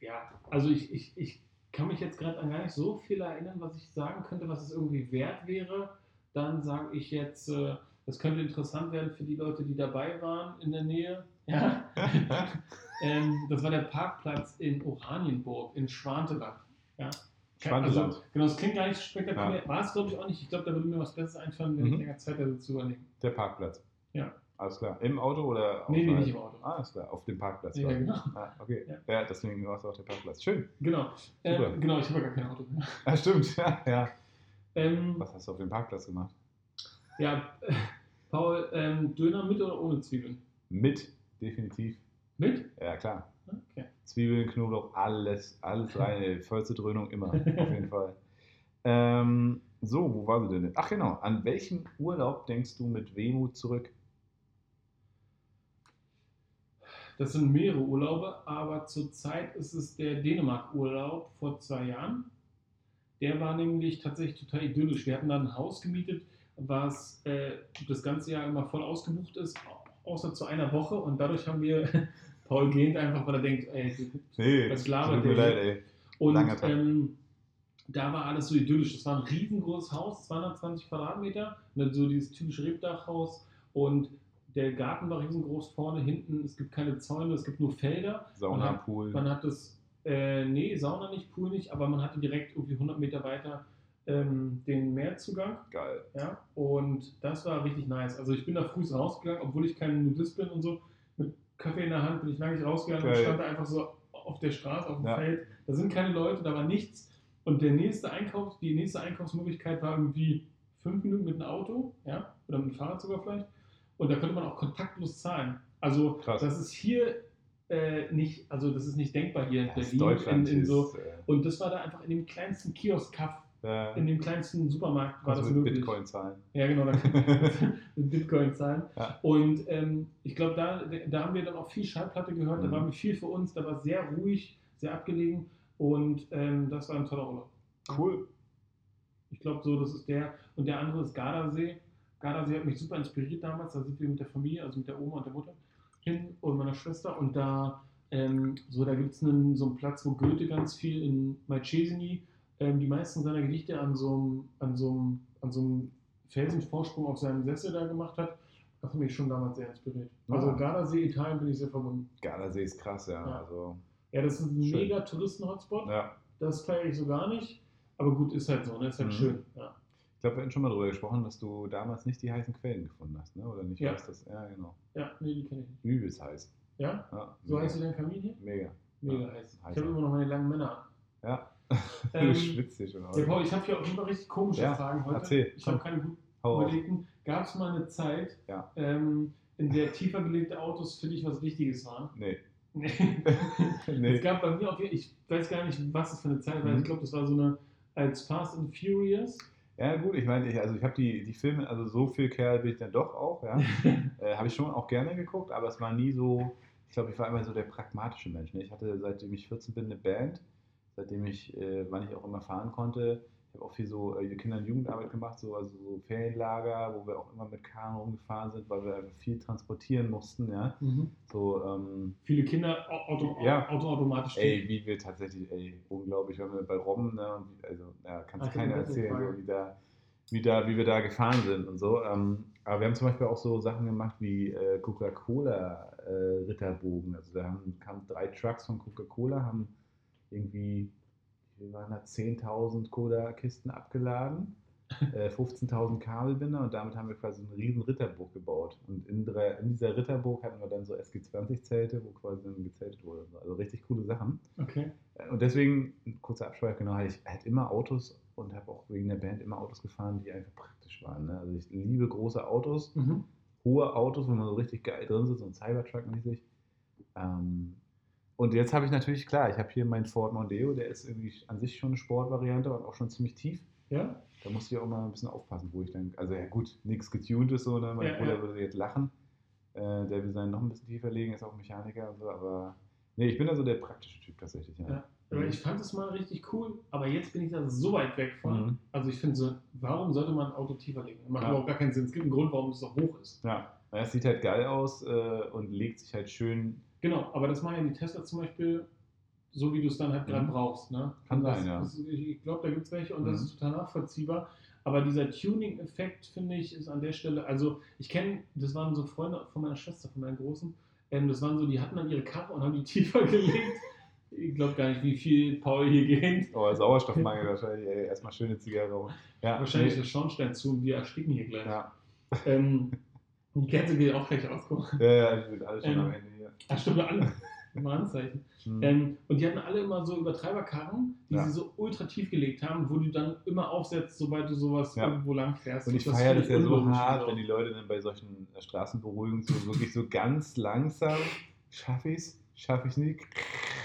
Ja, also ich, ich, ich kann mich jetzt gerade an gar nicht so viel erinnern, was ich sagen könnte, was es irgendwie wert wäre. Dann sage ich jetzt, äh, das könnte interessant werden für die Leute, die dabei waren in der Nähe. Ja. ähm, das war der Parkplatz in Oranienburg, in Schwanteland. Ja. Schwanteland. Also, genau, das klingt gar nicht spektakulär. War es, glaube ich, auch nicht. Ich glaube, da würde mir was Besseres einfallen, wenn Mhm. ich länger Zeit hätte zu überlegen. Der Parkplatz. Ja. Alles klar. Im Auto oder Nee, nee, nicht im Auto. Ah, alles klar. Auf dem Parkplatz. Ja, genau. Ah, okay. Ja. Ja. deswegen war es auch der Parkplatz. Schön. Genau. Äh, Super. genau, ich habe ja gar kein Auto mehr. Ah, stimmt. Ja, ja. Ähm, Was hast du auf dem Parkplatz gemacht? ja, äh, Paul, ähm, Döner mit oder ohne Zwiebeln? Mit, definitiv. Mit? Ja, klar. Okay. Zwiebeln, Knoblauch, alles, alles rein. Vollste Dröhnung immer. Auf jeden Fall. Ähm, so, wo war sie denn? Ach genau. An welchen Urlaub denkst du mit Wehmut zurück? Das sind mehrere Urlaube, aber zurzeit ist es der Dänemark-Urlaub vor zwei Jahren. Der war nämlich tatsächlich total idyllisch. Wir hatten da ein Haus gemietet, was äh, das ganze Jahr immer voll ausgebucht ist, außer zu einer Woche. Und dadurch haben wir, Paul gähnt einfach, weil er denkt, ey, Nee, Was labert der leid, ey. Und ähm, da war alles so idyllisch. Es war ein riesengroßes Haus, 220 Quadratmeter, und dann so dieses typische Rebdachhaus. Und der Garten war riesengroß vorne, hinten. Es gibt keine Zäune, es gibt nur Felder. Sauna, Man hat- Pool. Man hat das, äh, nee, Sauna nicht, Pool nicht, aber man hatte direkt irgendwie 100 Meter weiter ähm, den Meerzugang. Geil. Ja, und das war richtig nice. Also ich bin da früh rausgegangen, obwohl ich kein Nudist bin und so. Mit Kaffee in der Hand bin ich lange nicht rausgegangen und Geil. stand da einfach so auf der Straße, auf dem Ja. Feld. Da sind keine Leute, da war nichts. Und der nächste Einkauf, die nächste Einkaufsmöglichkeit war irgendwie fünf Minuten mit dem Auto, ja, oder mit dem Fahrrad sogar vielleicht. Und da könnte man auch kontaktlos zahlen. Also Krass. das ist hier äh, nicht, also das ist nicht denkbar hier in Das Berlin. Deutschland in, in so, ist, äh, und das war da einfach in dem kleinsten Kiosk-Kaff, äh, in dem kleinsten Supermarkt war das mit möglich. Bitcoin zahlen. Ja, genau, da kann man mit Bitcoin zahlen. Ja. Und ähm, ich glaube, da, da haben wir dann auch viel Schallplatte gehört, da Mhm. war viel für uns, da war sehr ruhig, sehr abgelegen und ähm, das war ein toller Urlaub. Cool. Ich glaube, so, das ist der. Und der andere ist Gardasee. Gardasee hat mich super inspiriert damals. Da sind wir mit der Familie, also mit der Oma und der Mutter hin und meiner Schwester. Und da, ähm, so, da gibt es so einen Platz, wo Goethe ganz viel in Malcesini ähm, die meisten seiner Gedichte an so einem, an so einem, an so einem Felsenvorsprung auf seinem Sessel da gemacht hat. Das hat mich schon damals sehr inspiriert. Also Ja. Gardasee, Italien bin ich sehr verbunden. Gardasee ist krass, ja. Ja. Also, Ja, das ist ein Schön. mega Touristen-Hotspot. ja. Das feiere ich so gar nicht. Aber gut, ist halt so, ne? Ist halt Mhm. schön. Ja. Ich glaube, wir hatten schon mal darüber gesprochen, dass du damals nicht die heißen Quellen gefunden hast, ne? Oder nicht? Ja. weißt, dass, ja, genau. ja, nee, die kenne ich nicht. Übelst heiß. Ja? Ja, So mega. heißt dein Kamin hier? Mega. Mega Ja, heiß. Ich habe immer noch meine langen Männer. Ja. Ähm, du schwitzt hier schon. Ja, Paul, ich habe hier auch immer richtig komische Ja, Fragen heute. erzähl. Ich habe keine gut Hau auf. überlegten. Gab es mal eine Zeit, Ja. ähm, in der tiefer gelegte Autos für dich was Wichtiges waren? Nee. Nee. nee. Es gab bei mir jeden ich weiß gar nicht, was das für eine Zeit war. Mhm. Ich glaube, das war so eine als Fast and Furious. Ja, gut, ich meine, ich, also ich habe die, die Filme, also so viel Kerl bin ich dann doch auch, ja. äh, habe ich schon auch gerne geguckt, aber es war nie so, ich glaube, ich war immer so der pragmatische Mensch. Ne? Ich hatte seitdem ich 14 bin eine Band, seitdem ich, äh, wann ich auch immer fahren konnte. Ich habe auch viel so äh, Kinder- und Jugendarbeit gemacht, so, also so Ferienlager, wo wir auch immer mit Kahn rumgefahren sind, weil wir einfach viel transportieren mussten, ja. Mhm. So, ähm, Viele Kinder au- auto, Ja. auto, automatisch. Ey, wie wir tatsächlich, ey, unglaublich, wenn wir bei Robben, ne, also, ja, kannst Ah, du keiner das ist erzählen, so, wie, da, wie, da, wie wir da gefahren sind und so. Ähm, aber wir haben zum Beispiel auch so Sachen gemacht wie äh, Coca-Cola-Ritterbogen. also da haben, kamen drei Trucks von Coca-Cola, haben irgendwie, wie waren da, 10.000 Cola-Kisten abgeladen. äh, 15.000 Kabelbinder und damit haben wir quasi eine riesen Ritterburg gebaut. Und in, der, in dieser Ritterburg hatten wir dann so SG20-Zelte, wo quasi dann gezeltet wurde. Also richtig coole Sachen. Okay. Äh, Und deswegen, ein kurzer Abschweif, genau, hatte ich halt immer Autos und habe auch wegen der Band immer Autos gefahren, die einfach praktisch waren. Ne? Also ich liebe große Autos, Mhm. hohe Autos, wo man so richtig geil drin sitzt, so ein Cybertruck-mäßig. Ähm, und jetzt habe ich natürlich, klar, ich habe hier meinen Ford Mondeo, der ist irgendwie an sich schon eine Sportvariante und auch schon ziemlich tief. Ja? Da musste ich auch mal ein bisschen aufpassen, wo ich dann, also ja gut, nichts getuned ist so, ne? mein Ja, Bruder ja. würde jetzt lachen. Äh, der will seinen noch ein bisschen tiefer legen, ist auch Mechaniker und so, aber nee, ich bin da so der praktische Typ tatsächlich. Ja. Ja. Aber ich fand es mal richtig cool, aber jetzt bin ich da so weit weg von. Mhm. Also ich finde so, warum sollte man ein Auto tiefer legen? Macht überhaupt gar keinen Sinn. Es gibt einen Grund, warum es so hoch ist. Ja, es sieht halt geil aus äh, und legt sich halt schön. Genau, aber das machen ja die Tesla zum Beispiel so, wie du es dann halt gerade Mhm. brauchst. Ne? Kann sein, ja. Das, ich glaube, da gibt es welche und Mhm. das ist total nachvollziehbar. Aber dieser Tuning-Effekt, finde ich, ist an der Stelle, also ich kenne, das waren so Freunde von meiner Schwester, von meinen Großen, ähm, das waren so, die hatten dann ihre Karre und haben die tiefer gelegt. Ich glaube gar nicht, wie viel Paul hier geht. Oh, Sauerstoffmangel wahrscheinlich. Ey, erstmal schöne Zigarre. rum. Ja, Wahrscheinlich nee, der Schornstein zu und wir ersticken hier gleich. Ja, Ähm, die Kerze geht auch gleich aus. ja, ja, die sind alle schon Ähm, am Ende. Ach, stimmt, alle. Immer Anzeichen. Mhm. Ähm, und die hatten alle immer so Übertreiberkarren, die Ja. sie so ultra tief gelegt haben, wo du dann immer aufsetzt, sobald du sowas Ja. irgendwo lang fährst. Und ich das feiere das ja so hart, wenn die Leute dann bei solchen äh, Straßenberuhigungen so wirklich so ganz langsam, schaffe ich es, schaffe ich es nicht.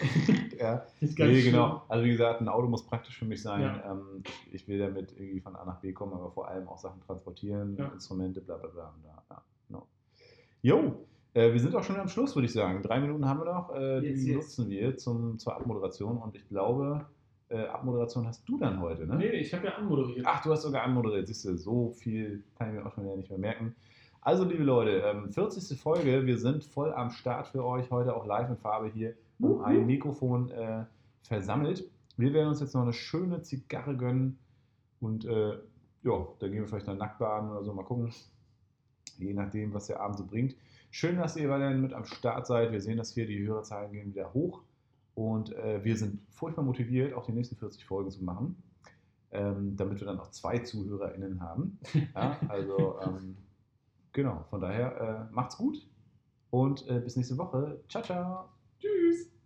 ja. Das ist Nee, genau. Also wie gesagt, ein Auto muss praktisch für mich sein. Ja. Ähm, ich, will damit irgendwie von A nach B kommen, aber vor allem auch Sachen transportieren. Instrumente, bla bla bla. Da, ja, genau. Jo, äh, wir sind auch schon am Schluss, würde ich sagen. Drei Minuten haben wir noch. Äh, Yes, die yes. nutzen wir zum, zur Abmoderation und ich glaube, äh, Abmoderation hast du dann heute, ne? Nee, ich habe ja anmoderiert. Ach, du hast sogar anmoderiert. Siehst du, so viel kann ich mir auch schon wieder nicht mehr merken. Also, liebe Leute, ähm, 40. Folge. Wir sind voll am Start für euch. Heute auch live in Farbe hier um ein Mikrofon äh, versammelt. Wir werden uns jetzt noch eine schöne Zigarre gönnen. Und äh, ja, da gehen wir vielleicht dann nackt baden oder so. Mal gucken. Je nachdem, was der Abend so bringt. Schön, dass ihr weiterhin mit am Start seid. Wir sehen das hier, die Hörerzahlen gehen wieder hoch. Und äh, wir sind furchtbar motiviert, auch die nächsten 40 Folgen zu machen, ähm, damit wir dann auch zwei ZuhörerInnen haben. Ja, also, ähm, genau, von daher äh, macht's gut und äh, bis nächste Woche. Ciao, ciao. Tschüss.